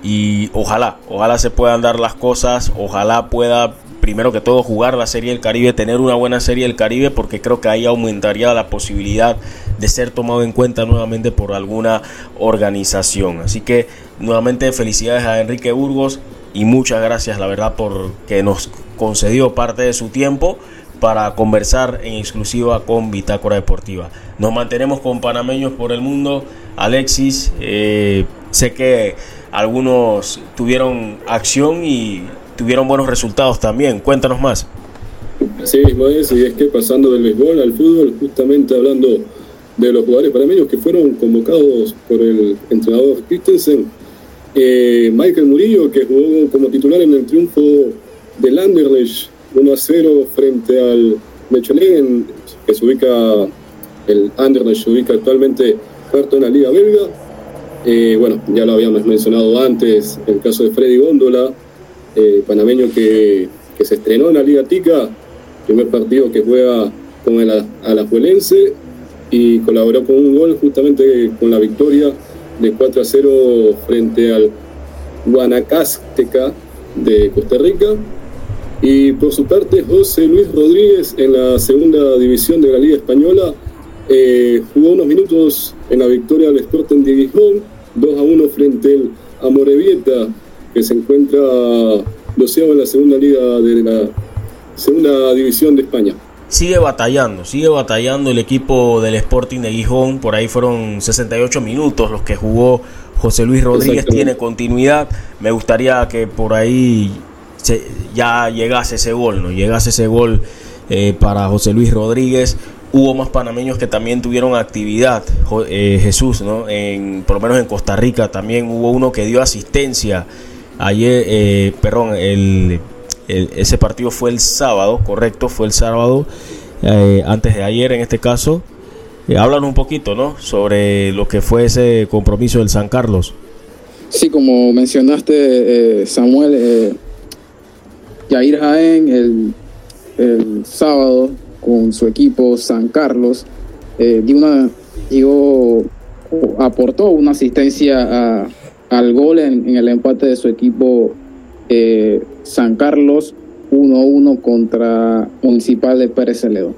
Y ojalá, ojalá se puedan dar las cosas, ojalá pueda primero que todo jugar la Serie del Caribe, tener una buena Serie del Caribe, porque creo que ahí aumentaría la posibilidad de ser tomado en cuenta nuevamente por alguna organización. Así que nuevamente felicidades a Enrique Burgos y muchas gracias, la verdad, por que nos concedió parte de su tiempo para conversar en exclusiva con Bitácora Deportiva. Nos mantenemos con panameños por el mundo. Alexis, eh, sé que algunos tuvieron acción y tuvieron buenos resultados también. Cuéntanos más. Así mismo es, y es que pasando del béisbol al fútbol, justamente hablando de los jugadores panameños que fueron convocados por el entrenador Christensen, eh, Michael Murillo, que jugó como titular en el triunfo del Anderlecht 1 a 0 frente al Mechelen, que se ubica, el Anderlecht se ubica actualmente cuarto en la Liga Belga. Eh, bueno, ya lo habíamos mencionado antes, el caso de Freddy Góndola, eh, panameño que, se estrenó en la Liga Tica, primer partido que juega con el Alajuelense y colaboró con un gol justamente con la victoria de 4 a 0 frente al Guanacasteca de Costa Rica. Y por su parte, José Luis Rodríguez en la segunda división de la Liga Española eh, jugó unos minutos en la victoria del Sporting de Gijón, 2 a 1 frente al Amorebieta que se encuentra doceavo en la segunda liga de la segunda división de España. Sigue batallando, sigue batallando el equipo del Sporting de Gijón. Por ahí fueron 68 minutos los que jugó José Luis Rodríguez. Tiene continuidad. Me gustaría que por ahí ya llegase ese gol, ¿no? Llegase ese gol eh, para José Luis Rodríguez. Hubo más panameños que también tuvieron actividad, eh, Jesús, ¿no? En, por lo menos en Costa Rica también hubo uno que dio asistencia. Ayer, eh, perdón, el, ese partido fue el sábado, correcto, fue el sábado, antes de ayer en este caso. hablan un poquito, ¿no? Sobre lo que fue ese compromiso del San Carlos. Sí, como mencionaste, Samuel, Jair Jaén el, el sábado con su equipo San Carlos eh, dio una, digo, aportó una asistencia al gol en, el empate de su equipo eh, San Carlos 1-1 contra Municipal de Pérez Celedón.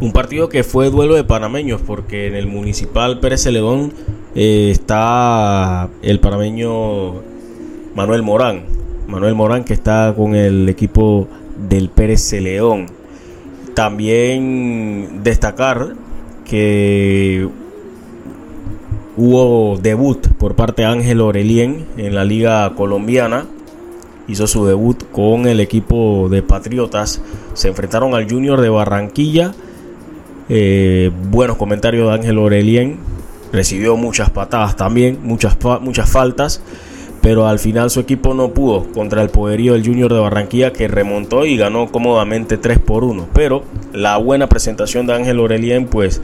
Un partido que fue duelo de panameños porque en el Municipal Pérez Celedón eh, está el panameño Manuel Morán, Manuel Morán, que está con el equipo del Pérez León. También destacar que hubo debut por parte de Ángel Orelien en la liga colombiana. Hizo su debut con el equipo de Patriotas. Se enfrentaron al Junior de Barranquilla. Eh, buenos comentarios de Ángel Orelien. Recibió muchas patadas también, muchas, muchas faltas pero al final su equipo no pudo contra el poderío del Junior de Barranquilla que remontó y ganó cómodamente 3 por 1. Pero la buena presentación de Ángel Orelien pues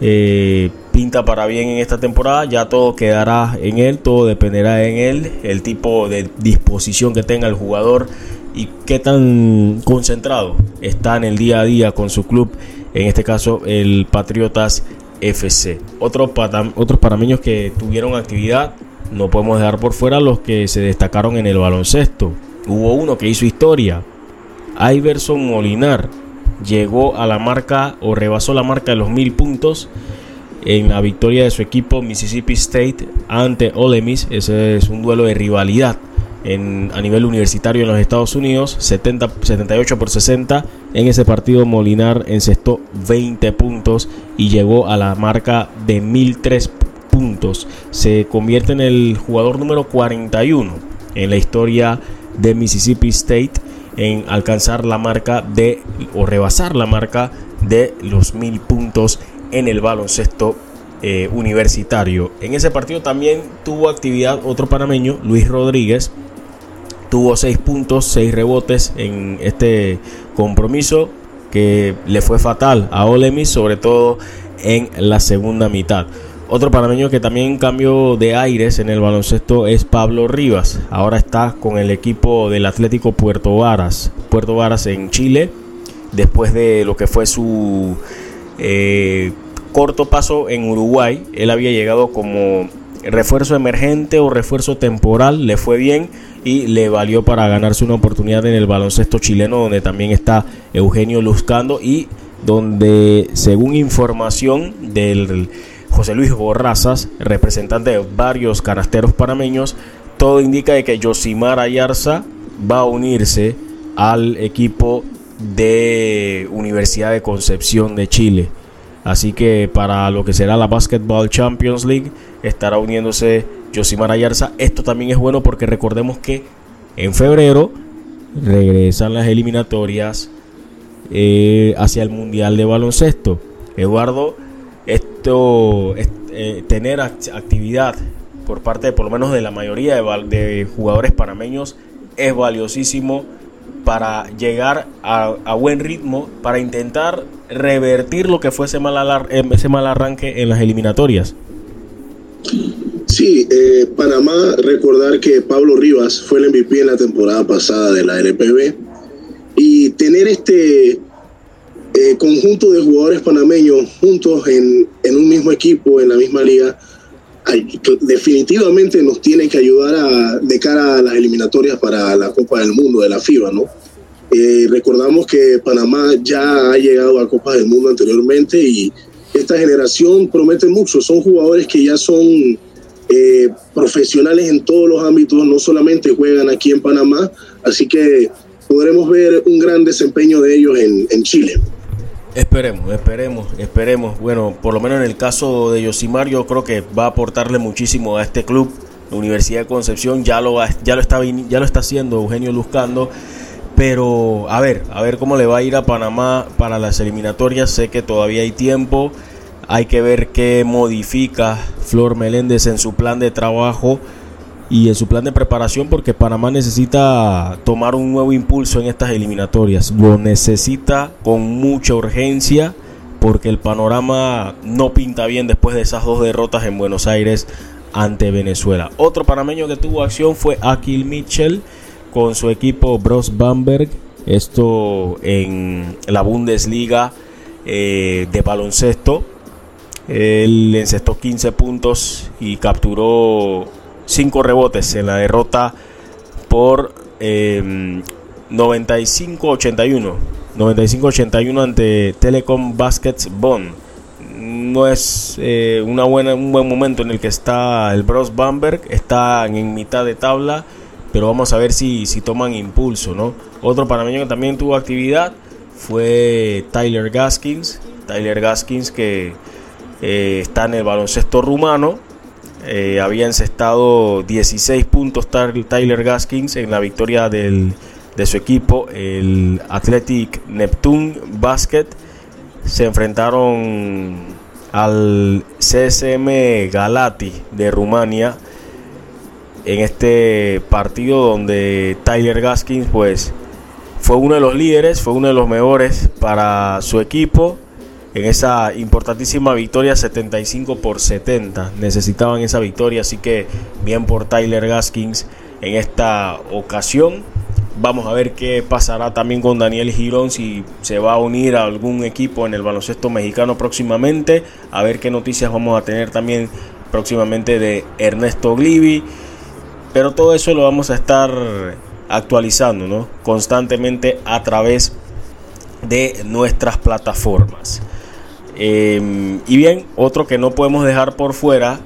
eh, pinta para bien en esta temporada, ya todo quedará en él, todo dependerá en él, el tipo de disposición que tenga el jugador y qué tan concentrado está en el día a día con su club, en este caso el Patriotas FC. Otros, otros parameños que tuvieron actividad no podemos dejar por fuera los que se destacaron en el baloncesto. Hubo uno que hizo historia. Iverson Molinar llegó a la marca o rebasó la marca de los mil puntos en la victoria de su equipo Mississippi State ante Ole Miss. Ese es un duelo de rivalidad a nivel universitario en los Estados Unidos. 70, 78 por 60. En ese partido Molinar encestó 20 puntos y llegó a la marca de 1003 puntos puntos. Se convierte en el jugador número 41 en la historia de Mississippi State en alcanzar la marca de o rebasar la marca de los mil puntos en el baloncesto eh, universitario. En ese partido también tuvo actividad otro panameño, Luis Rodríguez. Tuvo seis puntos, seis rebotes en este compromiso que le fue fatal a Olemis, sobre todo en la segunda mitad. Otro panameño que también cambió de aires en el baloncesto es Pablo Rivas. Ahora está con el equipo del Atlético Puerto Varas. Puerto Varas en Chile. Después de lo que fue su eh, corto paso en Uruguay. Él había llegado como refuerzo emergente o refuerzo temporal. Le fue bien y le valió para ganarse una oportunidad en el baloncesto chileno donde también está Eugenio Luzcando y donde según información del José Luis Borrazas, representante de varios canasteros panameños, todo indica de que Yosimar Ayarza va a unirse al equipo de Universidad de Concepción de Chile. Así que para lo que será la Basketball Champions League estará uniéndose Yosimar Ayarza. Esto también es bueno porque recordemos que en febrero regresan las eliminatorias eh, hacia el Mundial de Baloncesto. Eduardo esto, eh, tener actividad por parte, por lo menos de la mayoría de, jugadores panameños, es valiosísimo para llegar a, buen ritmo, para intentar revertir lo que fue ese mal, mal arranque en las eliminatorias. Sí, eh, Panamá, recordar que Pablo Rivas fue el MVP en la temporada pasada de la LPB y tener este eh, conjunto de jugadores panameños juntos en, un mismo equipo, en la misma liga, definitivamente nos tiene que ayudar de cara a las eliminatorias para la Copa del Mundo de la FIBA, ¿no? Eh, recordamos que Panamá ya ha llegado a Copa del Mundo anteriormente y esta generación promete mucho. Son jugadores que ya son eh, profesionales en todos los ámbitos, no solamente juegan aquí en Panamá, así que podremos ver un gran desempeño de ellos en Chile. Esperemos, esperemos, esperemos. Bueno, por lo menos en el caso de Yosimar, yo creo que va a aportarle muchísimo a este club. La Universidad de Concepción ya lo, ya lo, está, ya lo está haciendo Eugenio Luzcando. Pero a ver, a ver cómo le va a ir a Panamá para las eliminatorias. Sé que todavía hay tiempo. Hay que ver qué modifica Flor Meléndez en su plan de trabajo y en su plan de preparación porque Panamá necesita tomar un nuevo impulso en estas eliminatorias. Lo necesita con mucha urgencia porque el panorama no pinta bien después de esas dos derrotas en Buenos Aires ante Venezuela. Otro panameño que tuvo acción fue Akil Mitchell con su equipo Bros Bamberg. Esto en la Bundesliga eh, de baloncesto. Él encestó 15 puntos y capturó 5 rebotes en la derrota por 95-81. Em, 95-81 ante Telecom Baskets Bond. No es eh, una buena, un buen momento en el que está el Bros Bamberg. Está en mitad de tabla. Pero vamos a ver si, si toman impulso. ¿no? Otro panameño que también tuvo actividad fue Tyler Gaskins. Tyler Gaskins que eh, está en el baloncesto rumano eh, había encestado 16 puntos Tyler Gaskins en la victoria del, de su equipo, el Athletic Neptune Basket. Se enfrentaron al CSM Galati de Rumania en este partido donde Tyler Gaskins pues fue uno de los líderes, fue uno de los mejores para su equipo en esa importantísima victoria 75 por 70. Necesitaban esa victoria, así que bien por Tyler Gaskins en esta ocasión. Vamos a ver qué pasará también con Daniel Girón, si se va a unir a algún equipo en el baloncesto mexicano próximamente. A ver qué noticias vamos a tener también próximamente de Ernesto Glivi. Pero todo eso lo vamos a estar actualizando ¿no? constantemente a través de nuestras plataformas. Em, y bien, otro que no podemos dejar por fuera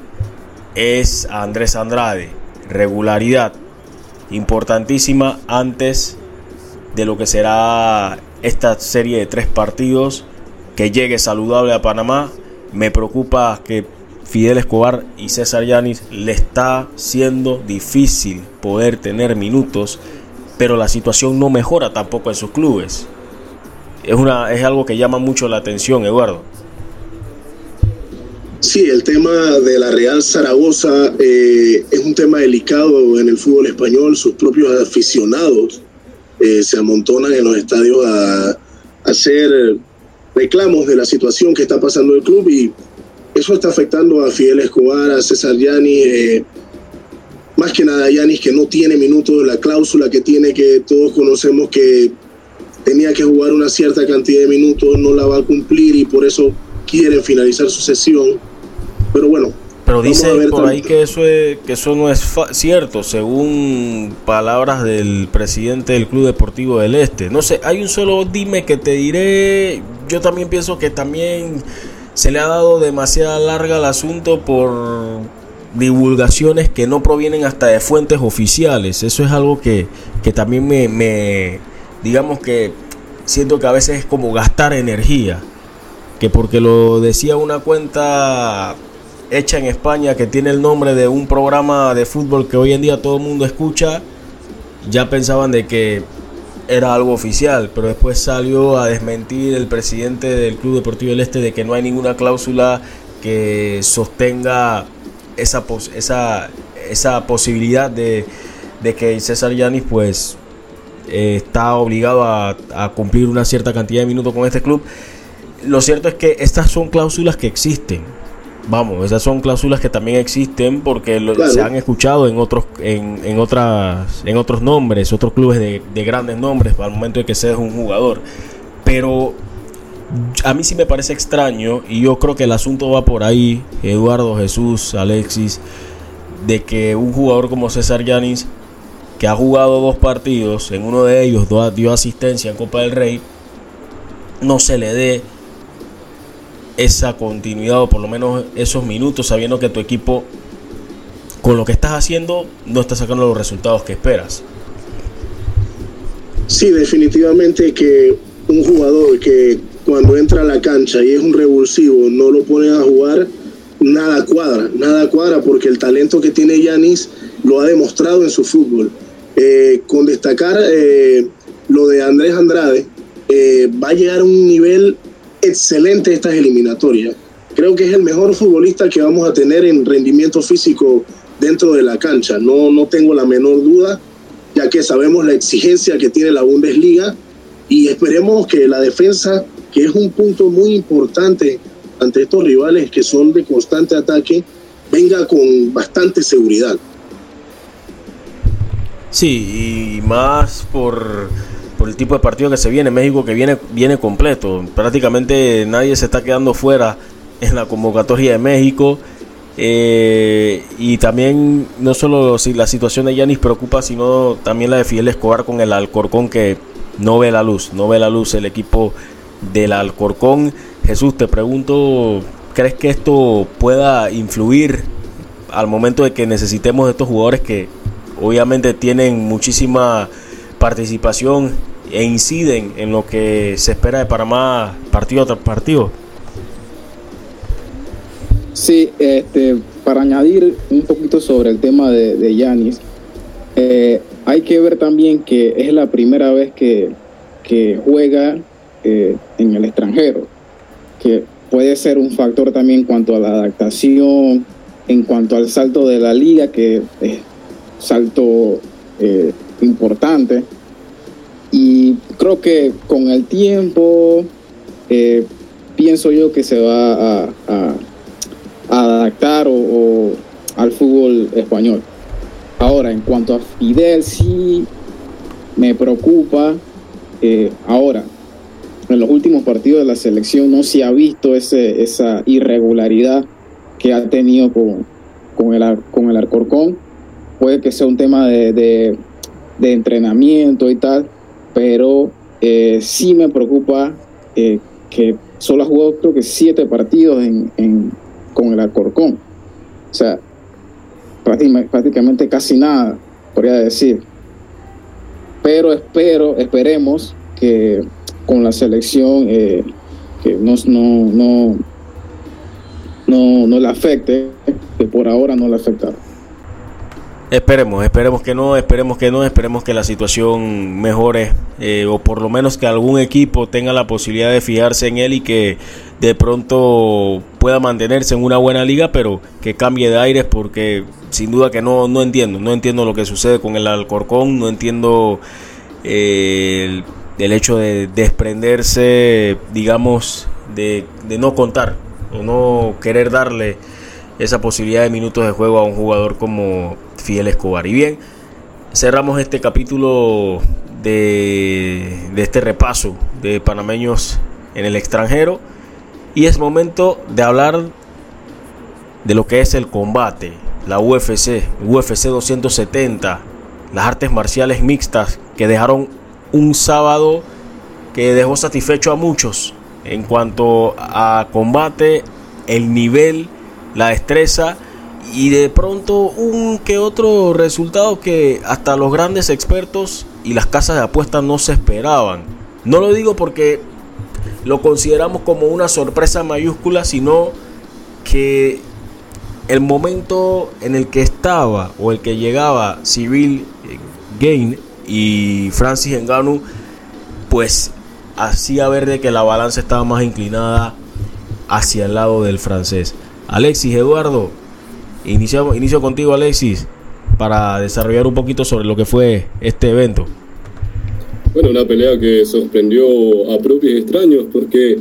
es Andrés Andrade. Regularidad importantísima antes de lo que será esta serie de tres partidos. Que llegue saludable a Panamá. Me preocupa que Fidel Escobar y César Yanis le está siendo difícil poder tener minutos, pero la situación no mejora tampoco en sus clubes. Es, una, es algo que llama mucho la atención, Eduardo. Sí, el tema de la Real Zaragoza eh, es un tema delicado en el fútbol español. Sus propios aficionados eh, se amontonan en los estadios a, hacer reclamos de la situación que está pasando el club y eso está afectando a Fidel Escobar, a César Yanis, eh, más que nada a Yanis que no tiene minutos, la cláusula que tiene que todos conocemos que tenía que jugar una cierta cantidad de minutos, no la va a cumplir y por eso quieren finalizar su sesión pero bueno. Pero dice por ahí que eso, es, que eso no es cierto, según palabras del presidente del Club Deportivo del Este. No sé, hay un solo dime que te diré. Yo también pienso que también se le ha dado demasiada larga al asunto por divulgaciones que no provienen hasta de fuentes oficiales. Eso es algo que, que también me, me, digamos que siento que a veces es como gastar energía. Que porque lo decía una cuenta hecha en España que tiene el nombre de un programa de fútbol que hoy en día todo el mundo escucha, ya pensaban de que era algo oficial, pero después salió a desmentir el presidente del Club Deportivo del Este de que no hay ninguna cláusula que sostenga esa, esa, esa posibilidad de, de que César Yanis pues eh, está obligado a, a cumplir una cierta cantidad de minutos con este club. Lo cierto es que estas son cláusulas que existen Vamos, esas son cláusulas que también existen porque se han escuchado en otros en, en, otras en otros nombres, otros clubes de, de grandes nombres al momento de que seas un jugador. Pero a mí sí me parece extraño y yo creo que el asunto va por ahí, Eduardo, Jesús, Alexis, de que un jugador como César Yanis, que ha jugado dos partidos, en uno de ellos dio asistencia en Copa del Rey, no se le dé esa continuidad o por lo menos esos minutos sabiendo que tu equipo con lo que estás haciendo no estás sacando los resultados que esperas. Sí, definitivamente que un jugador que cuando entra a la cancha y es un revulsivo no lo pone a jugar, nada cuadra, nada cuadra porque el talento que tiene Yanis lo ha demostrado en su fútbol. Eh, con destacar eh, lo de Andrés Andrade, eh, va a llegar a un nivel excelente estas eliminatorias. Creo que es el mejor futbolista que vamos a tener en rendimiento físico dentro de la cancha. No, no tengo la menor duda, ya que sabemos la exigencia que tiene la Bundesliga y esperemos que la defensa, que es un punto muy importante ante estos rivales que son de constante ataque, venga con bastante seguridad. Sí, y más por, el tipo de partido que se viene. México que viene, viene completo. Prácticamente nadie se está quedando fuera en la convocatoria de México. Eh, y también no solo si la situación de Yanis preocupa, sino también la de Fidel Escobar con el Alcorcón que no ve la luz, no ve la luz el equipo del Alcorcón. Jesús, te pregunto, ¿crees que esto pueda influir al momento de que necesitemos estos jugadores que obviamente tienen muchísima participación e inciden en lo que se espera de Panamá partido tras partido? Sí, este, para añadir un poquito sobre el tema de Yanis, eh, hay que ver también que es la primera vez que, juega eh, en el extranjero, que puede ser un factor también en cuanto a la adaptación, en cuanto al salto de la liga, que es salto eh, importante. Y creo que con el tiempo, pienso yo que se va a adaptar o, al fútbol español. Ahora, en cuanto a Fidel, sí me preocupa. Eh, ahora, en los últimos partidos de la selección no se ha visto ese, esa irregularidad que ha tenido con, con, el, con el Arcorcón. Puede que sea un tema de, de, entrenamiento y tal, pero eh, sí me preocupa eh, que solo ha jugado creo que siete partidos en, con el Alcorcón. O sea, prácticamente casi nada, podría decir. Pero espero, esperemos que con la selección eh, que no, no, no, no, le afecte, que por ahora no le afecta. Esperemos, esperemos que no, esperemos que no, esperemos que la situación mejore eh, o por lo menos que algún equipo tenga la posibilidad de fijarse en él y que de pronto pueda mantenerse en una buena liga, pero que cambie de aires porque sin duda que no, no entiendo, no entiendo lo que sucede con el Alcorcón, no entiendo eh, el, hecho de desprenderse, digamos, de, de no contar o no querer darle esa posibilidad de minutos de juego a un jugador como Fidel Escobar. Y bien, cerramos este capítulo de, de este repaso de panameños en el extranjero. Y es momento de hablar de lo que es el combate, la UFC, UFC 270, las artes marciales mixtas que dejaron un sábado que dejó satisfecho a muchos en cuanto a combate, el nivel, la destreza y de pronto un que otro resultado que hasta los grandes expertos y las casas de apuestas no se esperaban. No lo digo porque lo consideramos como una sorpresa mayúscula, sino que el momento en el que estaba o el que llegaba eh, Gain y Francis Ngannou, pues hacía ver de que la balanza estaba más inclinada hacia el lado del francés. Alexis Eduardo, inicio, inicio contigo Alexis para desarrollar un poquito sobre lo que fue este evento. Bueno, una pelea que sorprendió a propios extraños porque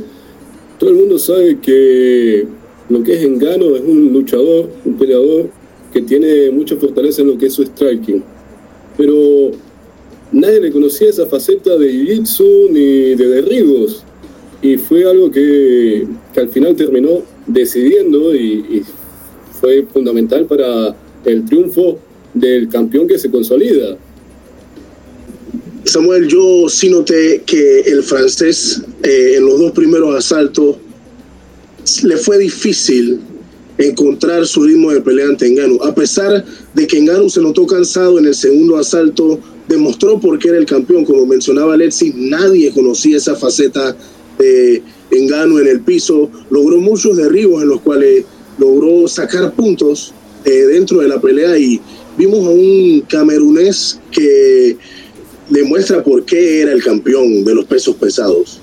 todo el mundo sabe que lo que es Engano es un luchador, un peleador que tiene mucha fortaleza en lo que es su striking. Pero nadie le conocía esa faceta de jiu ni de derribos. Y fue algo que, al final terminó decidiendo y fue fundamental para el triunfo del campeón que se consolida. Samuel, yo sí noté que el francés eh, en los dos primeros asaltos le fue difícil encontrar su ritmo de pelea ante Engano. A pesar de que Engano se notó cansado en el segundo asalto, demostró por qué era el campeón. Como mencionaba Alexis, nadie conocía esa faceta de Engano en el piso. Logró muchos derribos en los cuales logró sacar puntos eh, dentro de la pelea y vimos a un camerunés que demuestra por qué era el campeón de los pesos pesados.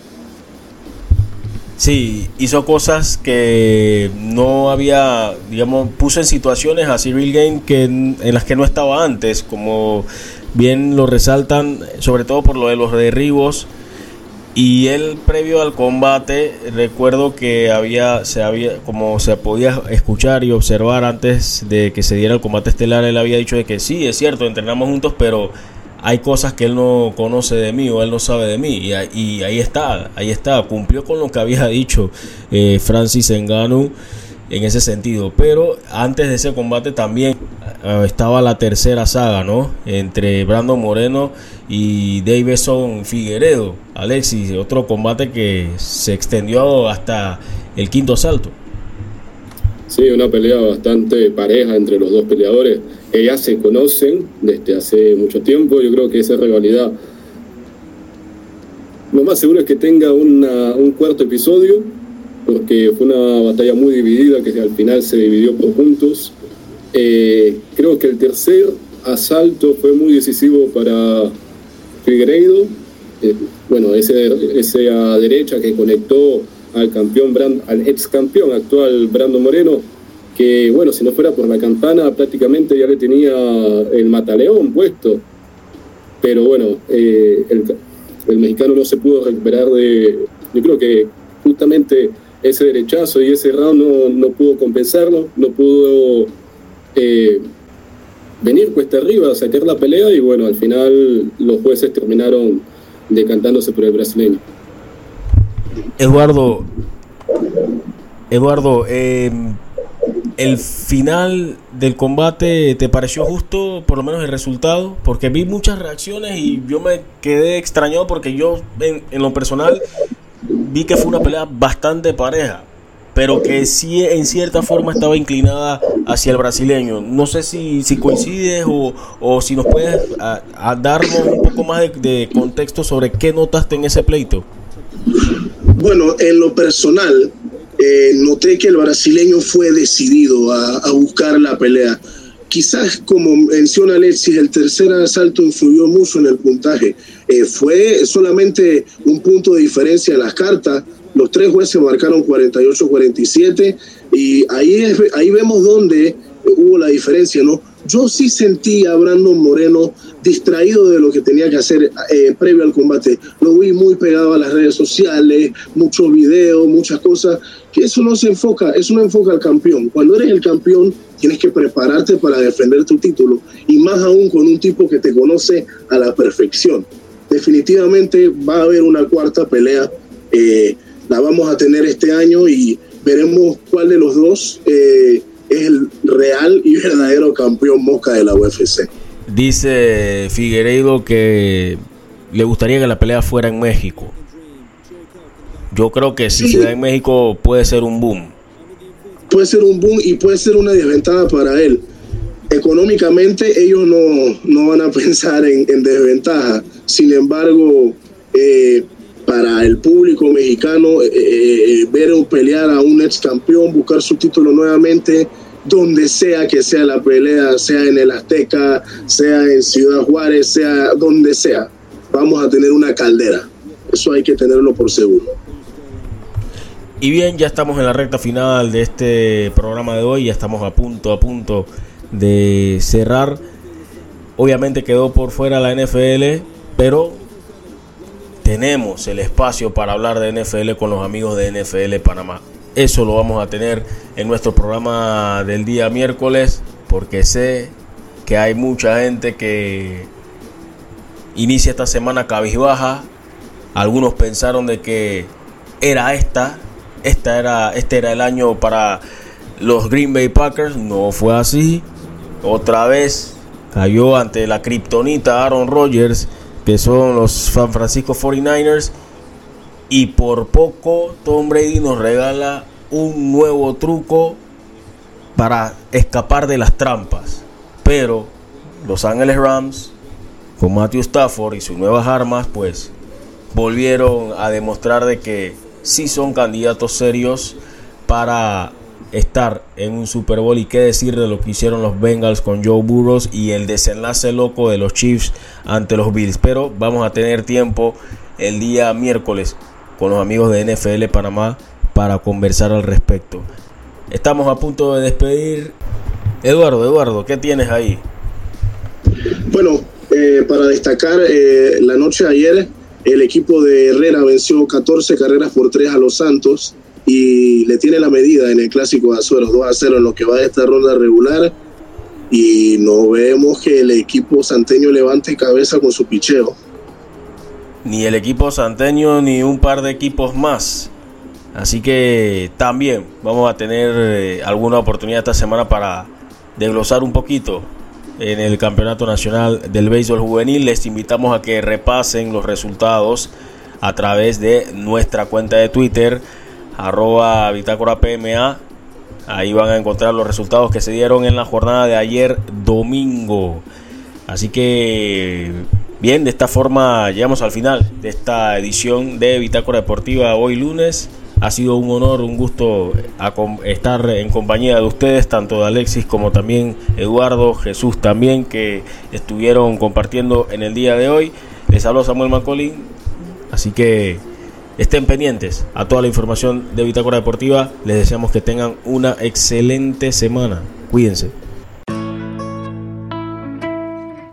Sí, hizo cosas que no había, digamos, puso en situaciones a Cyril Game que en, las que no estaba antes, como bien lo resaltan, sobre todo por lo de los derribos. Y él previo al combate, recuerdo que había, se había, como se podía escuchar y observar antes de que se diera el combate estelar, él había dicho de que sí, es cierto, entrenamos juntos, pero hay cosas que él no conoce de mí o él no sabe de mí. Y, ahí está, ahí está, cumplió con lo que había dicho eh, Francis Enganu en ese sentido. Pero antes de ese combate también eh, estaba la tercera saga, ¿no? Entre Brandon Moreno y Davison Figueredo. Alexis, otro combate que se extendió hasta el quinto asalto. Sí, una pelea bastante pareja entre los dos peleadores. Ellas se conocen desde hace mucho tiempo. Yo creo que esa rivalidad, lo más seguro es que tenga un cuarto episodio, porque fue una batalla muy dividida que al final se dividió por puntos. Eh, creo que el tercer asalto fue muy decisivo para Figueiredo. Eh, bueno, ese, ese a derecha que conectó al campeón Brand, al ex campeón actual Brando Moreno, que bueno, si no fuera por la campana prácticamente ya le tenía el mataleón puesto. Pero bueno, eh, el, mexicano no se pudo recuperar de, yo creo que justamente ese derechazo y ese round no, no pudo compensarlo, no pudo eh, venir cuesta arriba, a sacar la pelea y bueno, al final los jueces terminaron decantándose por el brasileño. Eduardo, Eduardo, em, el final del combate te pareció justo, por lo menos el resultado, porque vi muchas reacciones y yo me quedé extrañado porque yo en, lo personal vi que fue una pelea bastante pareja, pero que sí en cierta forma estaba inclinada hacia el brasileño. No sé si, si coincides o, si nos puedes darnos un poco más de, contexto sobre qué notaste en ese pleito. Bueno, en lo personal, eh, noté que el brasileño fue decidido a, buscar la pelea. Quizás, como menciona Alexis, el tercer asalto influyó mucho en el puntaje. Eh, fue solamente un punto de diferencia en las cartas. Los tres jueces marcaron 48-47 y ahí, ahí vemos dónde hubo la diferencia, ¿no? Yo sí sentí a Brandon Moreno distraído de lo que tenía que hacer eh, previo al combate. Lo vi muy pegado a las redes sociales, muchos videos, muchas cosas, que eso no se enfoca, eso no enfoca al campeón. Cuando eres el campeón, tienes que prepararte para defender tu título, y más aún con un tipo que te conoce a la perfección. Definitivamente va a haber una cuarta pelea, eh, la vamos a tener este año y veremos cuál de los dos eh, es el real y verdadero campeón mosca de la UFC. Dice Figueiredo que le gustaría que la pelea fuera en México. Yo creo que si se da en México puede ser un boom. Puede ser un boom y puede ser una desventaja para él. Económicamente ellos no, van a pensar en, desventaja. Sin embargo, eh, para el público mexicano, eh, eh, ver o pelear a un ex campeón, buscar su título nuevamente, donde sea que sea la pelea, sea en el Azteca, sea en Ciudad Juárez, sea donde sea, vamos a tener una caldera. Eso hay que tenerlo por seguro. Y bien, ya estamos en la recta final de este programa de hoy, ya estamos a punto, a punto de cerrar. Obviamente quedó por fuera la NFL, pero tenemos el espacio para hablar de NFL con los amigos de NFL Panamá. Eso lo vamos a tener en nuestro programa del día miércoles, porque sé que hay mucha gente que inicia esta semana cabizbaja. Algunos pensaron de que era esta, esta era, este era el año para los Green Bay Packers. No fue así. Otra vez cayó ante la kriptonita Aaron Rodgers, que son los San Francisco 49ers y por poco Tom Brady nos regala un nuevo truco para escapar de las trampas. Pero Los Ángeles Rams, con Matthew Stafford y sus nuevas armas, pues volvieron a demostrar de que sí son candidatos serios para estar en un Super Bowl y qué decir de lo que hicieron los Bengals con Joe Burrows y el desenlace loco de los Chiefs ante los Bills. Pero vamos a tener tiempo el día miércoles con los amigos de NFL Panamá para conversar al respecto. Estamos a punto de despedir. Eduardo, Eduardo, ¿qué tienes ahí? Bueno, eh, para destacar eh, la noche de ayer, el equipo de Herrera venció 14 carreras por 3 a los Santos y le tiene la medida en el clásico de Azueros 2 a 0 en lo que va de esta ronda regular y no vemos que el equipo santeño levante cabeza con su picheo. Ni el equipo santeño ni un par de equipos más. Así que también vamos a tener eh, alguna oportunidad esta semana para desglosar un poquito en el Campeonato Nacional del Béisbol Juvenil. Les invitamos a que repasen los resultados a través de nuestra cuenta de Twitter arroba bitácora PMA. Ahí van a encontrar los resultados que se dieron en la jornada de ayer domingo. Así que bien, de esta forma llegamos al final de esta edición de Bitácora Deportiva hoy lunes. Ha sido un honor, un gusto estar en compañía de ustedes, tanto de Alexis como también Eduardo, Jesús también, que estuvieron compartiendo en el día de hoy. Les habló Samuel Macaulay. Así que Estén pendientes a toda la información de Bitácora Deportiva. Les deseamos que tengan una excelente semana. Cuídense.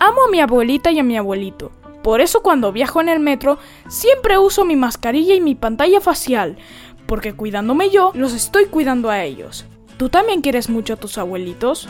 Amo a mi abuelita y a mi abuelito. Por eso cuando viajo en el metro siempre uso mi mascarilla y mi pantalla facial, porque cuidándome yo, los estoy cuidando a ellos. ¿Tú también quieres mucho a tus abuelitos?